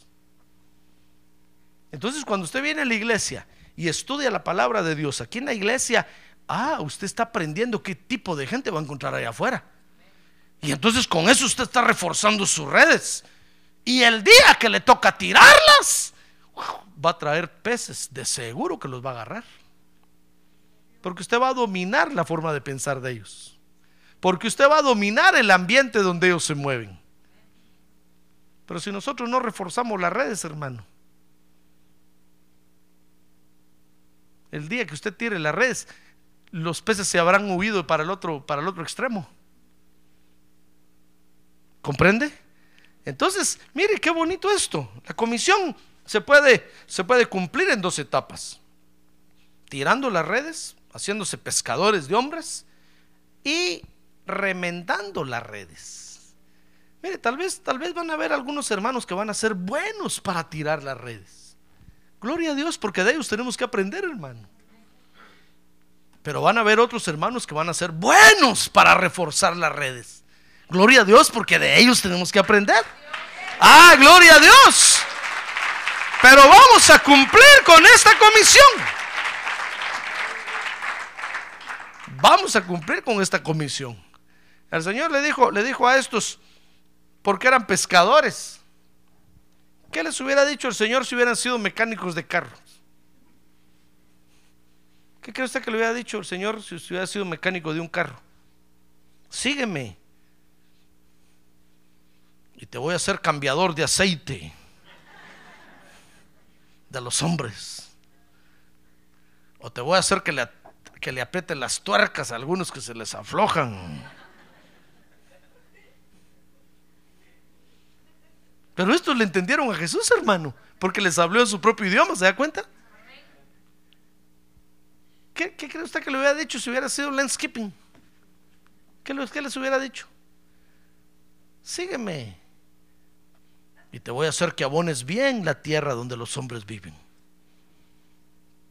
B: Entonces, cuando usted viene a la iglesia y estudia la palabra de Dios aquí en la iglesia, ah, usted está aprendiendo qué tipo de gente va a encontrar allá afuera. Y entonces con eso usted está reforzando sus redes. Y el día que le toca tirarlas, va a traer peces, de seguro que los va a agarrar. Porque usted va a dominar la forma de pensar de ellos. Porque usted va a dominar el ambiente donde ellos se mueven. Pero si nosotros no reforzamos las redes, hermano, el día que usted tire las redes, los peces se habrán huido para el otro, para el otro extremo. ¿Comprende? Entonces, mire qué bonito esto. La comisión se puede, se puede cumplir en dos etapas. Tirando las redes haciéndose pescadores de hombres y remendando las redes. Mire, tal vez, tal vez van a haber algunos hermanos que van a ser buenos para tirar las redes. Gloria a Dios, porque de ellos tenemos que aprender, hermano. Pero van a haber otros hermanos que van a ser buenos para reforzar las redes. Gloria a Dios, porque de ellos tenemos que aprender. Ah, gloria a Dios. Pero vamos a cumplir con esta comisión. vamos a cumplir con esta comisión. El Señor le dijo, le dijo a estos, porque eran pescadores, ¿qué les hubiera dicho el Señor si hubieran sido mecánicos de carros? ¿Qué cree usted que le hubiera dicho el Señor si hubiera sido mecánico de un carro? Sígueme. Y te voy a hacer cambiador de aceite de los hombres. O te voy a hacer que le que las tuercas a algunos que se les aflojan. Pero estos le entendieron a Jesús, hermano, porque les habló en su propio idioma, ¿se da cuenta? ¿Qué, cree usted que le hubiera dicho si hubiera sido landscaping? ¿Qué, ¿Qué les hubiera dicho? Sígueme y te voy a hacer que abones bien la tierra donde los hombres viven.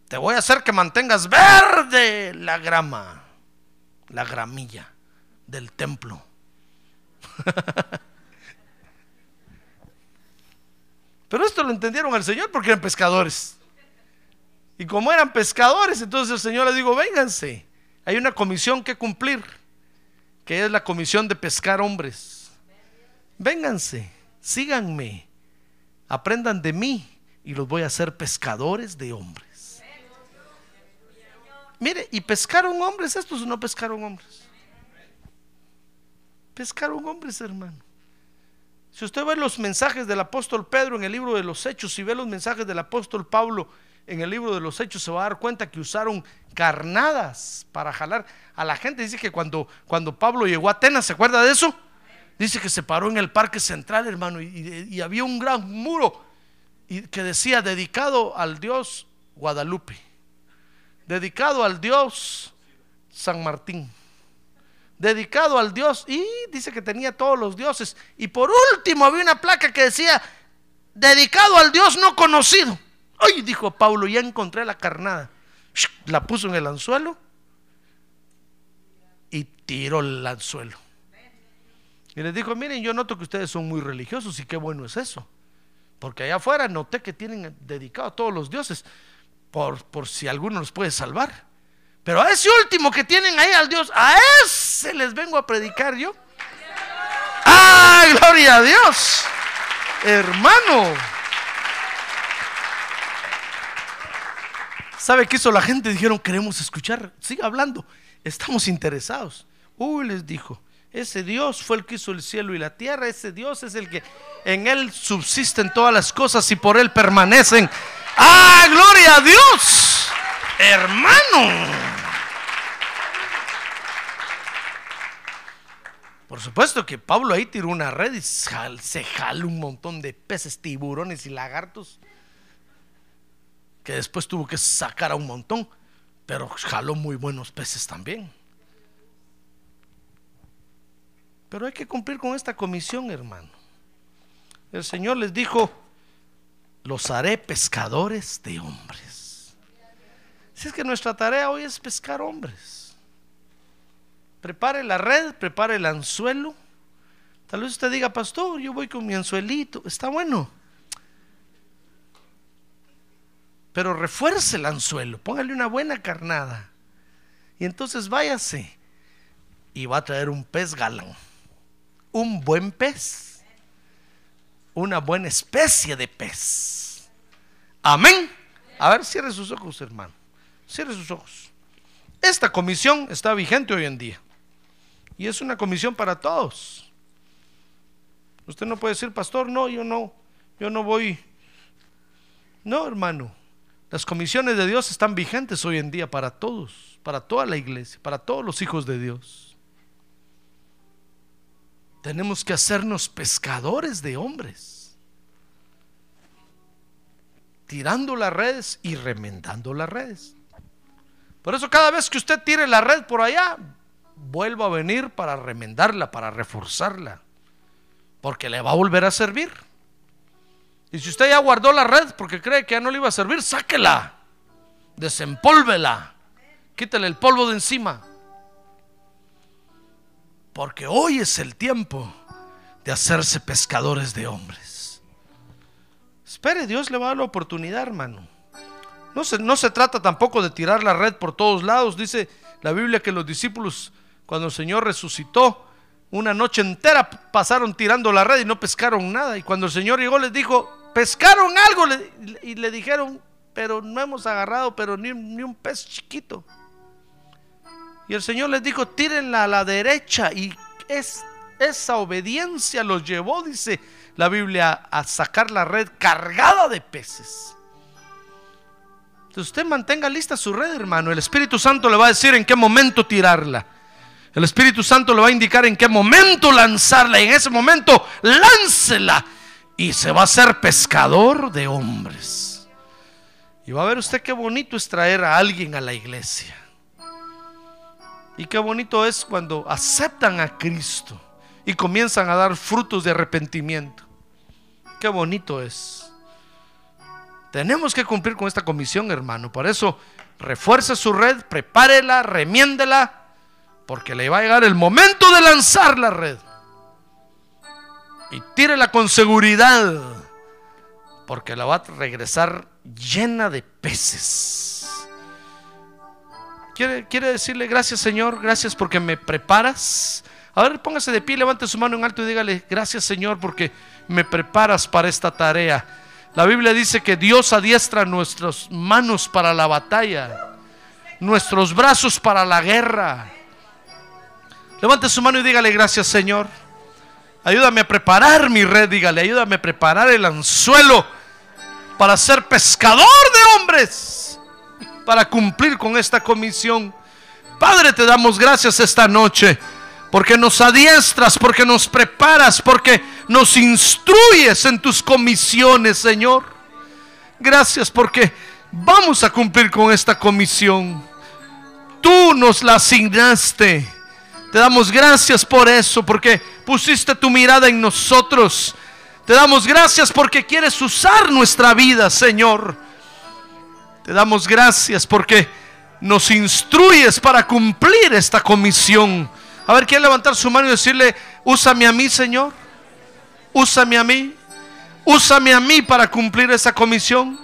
B: Te voy a hacer que mantengas verde la grama, la gramilla del templo. Pero esto lo entendieron al Señor porque eran pescadores. Y como eran pescadores, entonces el Señor les dijo, vénganse. Hay una comisión que cumplir, que es la comisión de pescar hombres. Vénganse, síganme, aprendan de mí y los voy a hacer pescadores de hombres. Mire, ¿y pescaron hombres estos o no pescaron hombres? Pescaron hombres, hermano. Si usted ve los mensajes del apóstol Pedro en el libro de los Hechos, si ve los mensajes del apóstol Pablo en el libro de los Hechos se va a dar cuenta que usaron carnadas para jalar a la gente. Dice que cuando, cuando Pablo llegó a Atenas, ¿se acuerda de eso? Dice que se paró en el parque central, hermano, y, y había un gran muro y que decía dedicado al Dios Guadalupe, dedicado al Dios San Martín, dedicado al Dios, y dice que tenía todos los dioses. Y por último había una placa que decía, dedicado al Dios no conocido. Ay, dijo Pablo, ya encontré la carnada. La puso en el anzuelo y tiró el anzuelo. Y les dijo, miren, yo noto que ustedes son muy religiosos y qué bueno es eso. Porque allá afuera noté que tienen dedicado a todos los dioses, por, por si alguno los puede salvar. Pero a ese último que tienen ahí al Dios, a ese les vengo a predicar yo. ¡Ah, gloria a Dios! Hermano. ¿Sabe qué hizo la gente? Dijeron, queremos escuchar, siga hablando, estamos interesados. Uy, les dijo, ese Dios fue el que hizo el cielo y la tierra, ese Dios es el que en él subsisten todas las cosas y por él permanecen. ¡Ah, gloria a Dios! Hermano. Por supuesto que Pablo ahí tiró una red y se jaló un montón de peces, tiburones y lagartos que después tuvo que sacar a un montón, pero jaló muy buenos peces también. Pero hay que cumplir con esta comisión, hermano. El Señor les dijo, los haré pescadores de hombres. Si es que nuestra tarea hoy es pescar hombres. Prepare la red, prepare el anzuelo. Tal vez usted diga, pastor, yo voy con mi anzuelito. Está bueno pero refuerce el anzuelo, póngale una buena carnada. Y entonces váyase y va a traer un pez galán, un buen pez, una buena especie de pez. Amén. A ver, cierre sus ojos, hermano. Cierre sus ojos. Esta comisión está vigente hoy en día. Y es una comisión para todos. Usted no puede decir, pastor, no, yo no, yo no voy. No, hermano. Las comisiones de Dios están vigentes hoy en día para todos, para toda la iglesia, para todos los hijos de Dios. Tenemos que hacernos pescadores de hombres, tirando las redes y remendando las redes. Por eso cada vez que usted tire la red por allá, vuelva a venir para remendarla, para reforzarla, porque le va a volver a servir. Y si usted ya guardó la red porque cree que ya no le iba a servir, sáquela, desempólvela, quítele el polvo de encima. Porque hoy es el tiempo de hacerse pescadores de hombres. Espere, Dios le va a dar la oportunidad, hermano. No se, no se trata tampoco de tirar la red por todos lados. Dice la Biblia que los discípulos, cuando el Señor resucitó, una noche entera pasaron tirando la red y no pescaron nada. Y cuando el Señor llegó les dijo, pescaron algo y le dijeron, pero no hemos agarrado, pero ni, un pez chiquito. Y el Señor les dijo, tírenla a la derecha. Y es, esa obediencia los llevó, dice la Biblia, a sacar la red cargada de peces. Entonces usted mantenga lista su red, hermano. El Espíritu Santo le va a decir en qué momento tirarla. El Espíritu Santo le va a indicar en qué momento lanzarla. Y en ese momento, láncela y se va a ser pescador de hombres. Y va a ver usted qué bonito es traer a alguien a la iglesia. Y qué bonito es cuando aceptan a Cristo y comienzan a dar frutos de arrepentimiento. Qué bonito es. Tenemos que cumplir con esta comisión, hermano. Por eso, refuerce su red, prepárela, remiéndela, porque le va a llegar el momento de lanzar la red y tírela con seguridad, porque la va a regresar llena de peces. ¿Quiere, quiere decirle gracias Señor, gracias porque me preparas. A ver, póngase de pie, levante su mano en alto y dígale, gracias Señor porque me preparas para esta tarea. La Biblia dice que Dios adiestra nuestras manos para la batalla, nuestros brazos para la guerra. Levante su mano y dígale gracias Señor. Ayúdame a preparar mi red, dígale, ayúdame a preparar el anzuelo para ser pescador de hombres, para cumplir con esta comisión. Padre, te damos gracias esta noche porque nos adiestras, porque nos preparas, porque nos instruyes en tus comisiones, Señor. Gracias porque vamos a cumplir con esta comisión. Tú nos la asignaste. Te damos gracias por eso, porque pusiste tu mirada en nosotros. Te damos gracias porque quieres usar nuestra vida, Señor. Te damos gracias porque nos instruyes para cumplir esta comisión. A ver, ¿quiere levantar su mano y decirle, úsame a mí, Señor? Úsame a mí. Úsame a mí para cumplir esa comisión.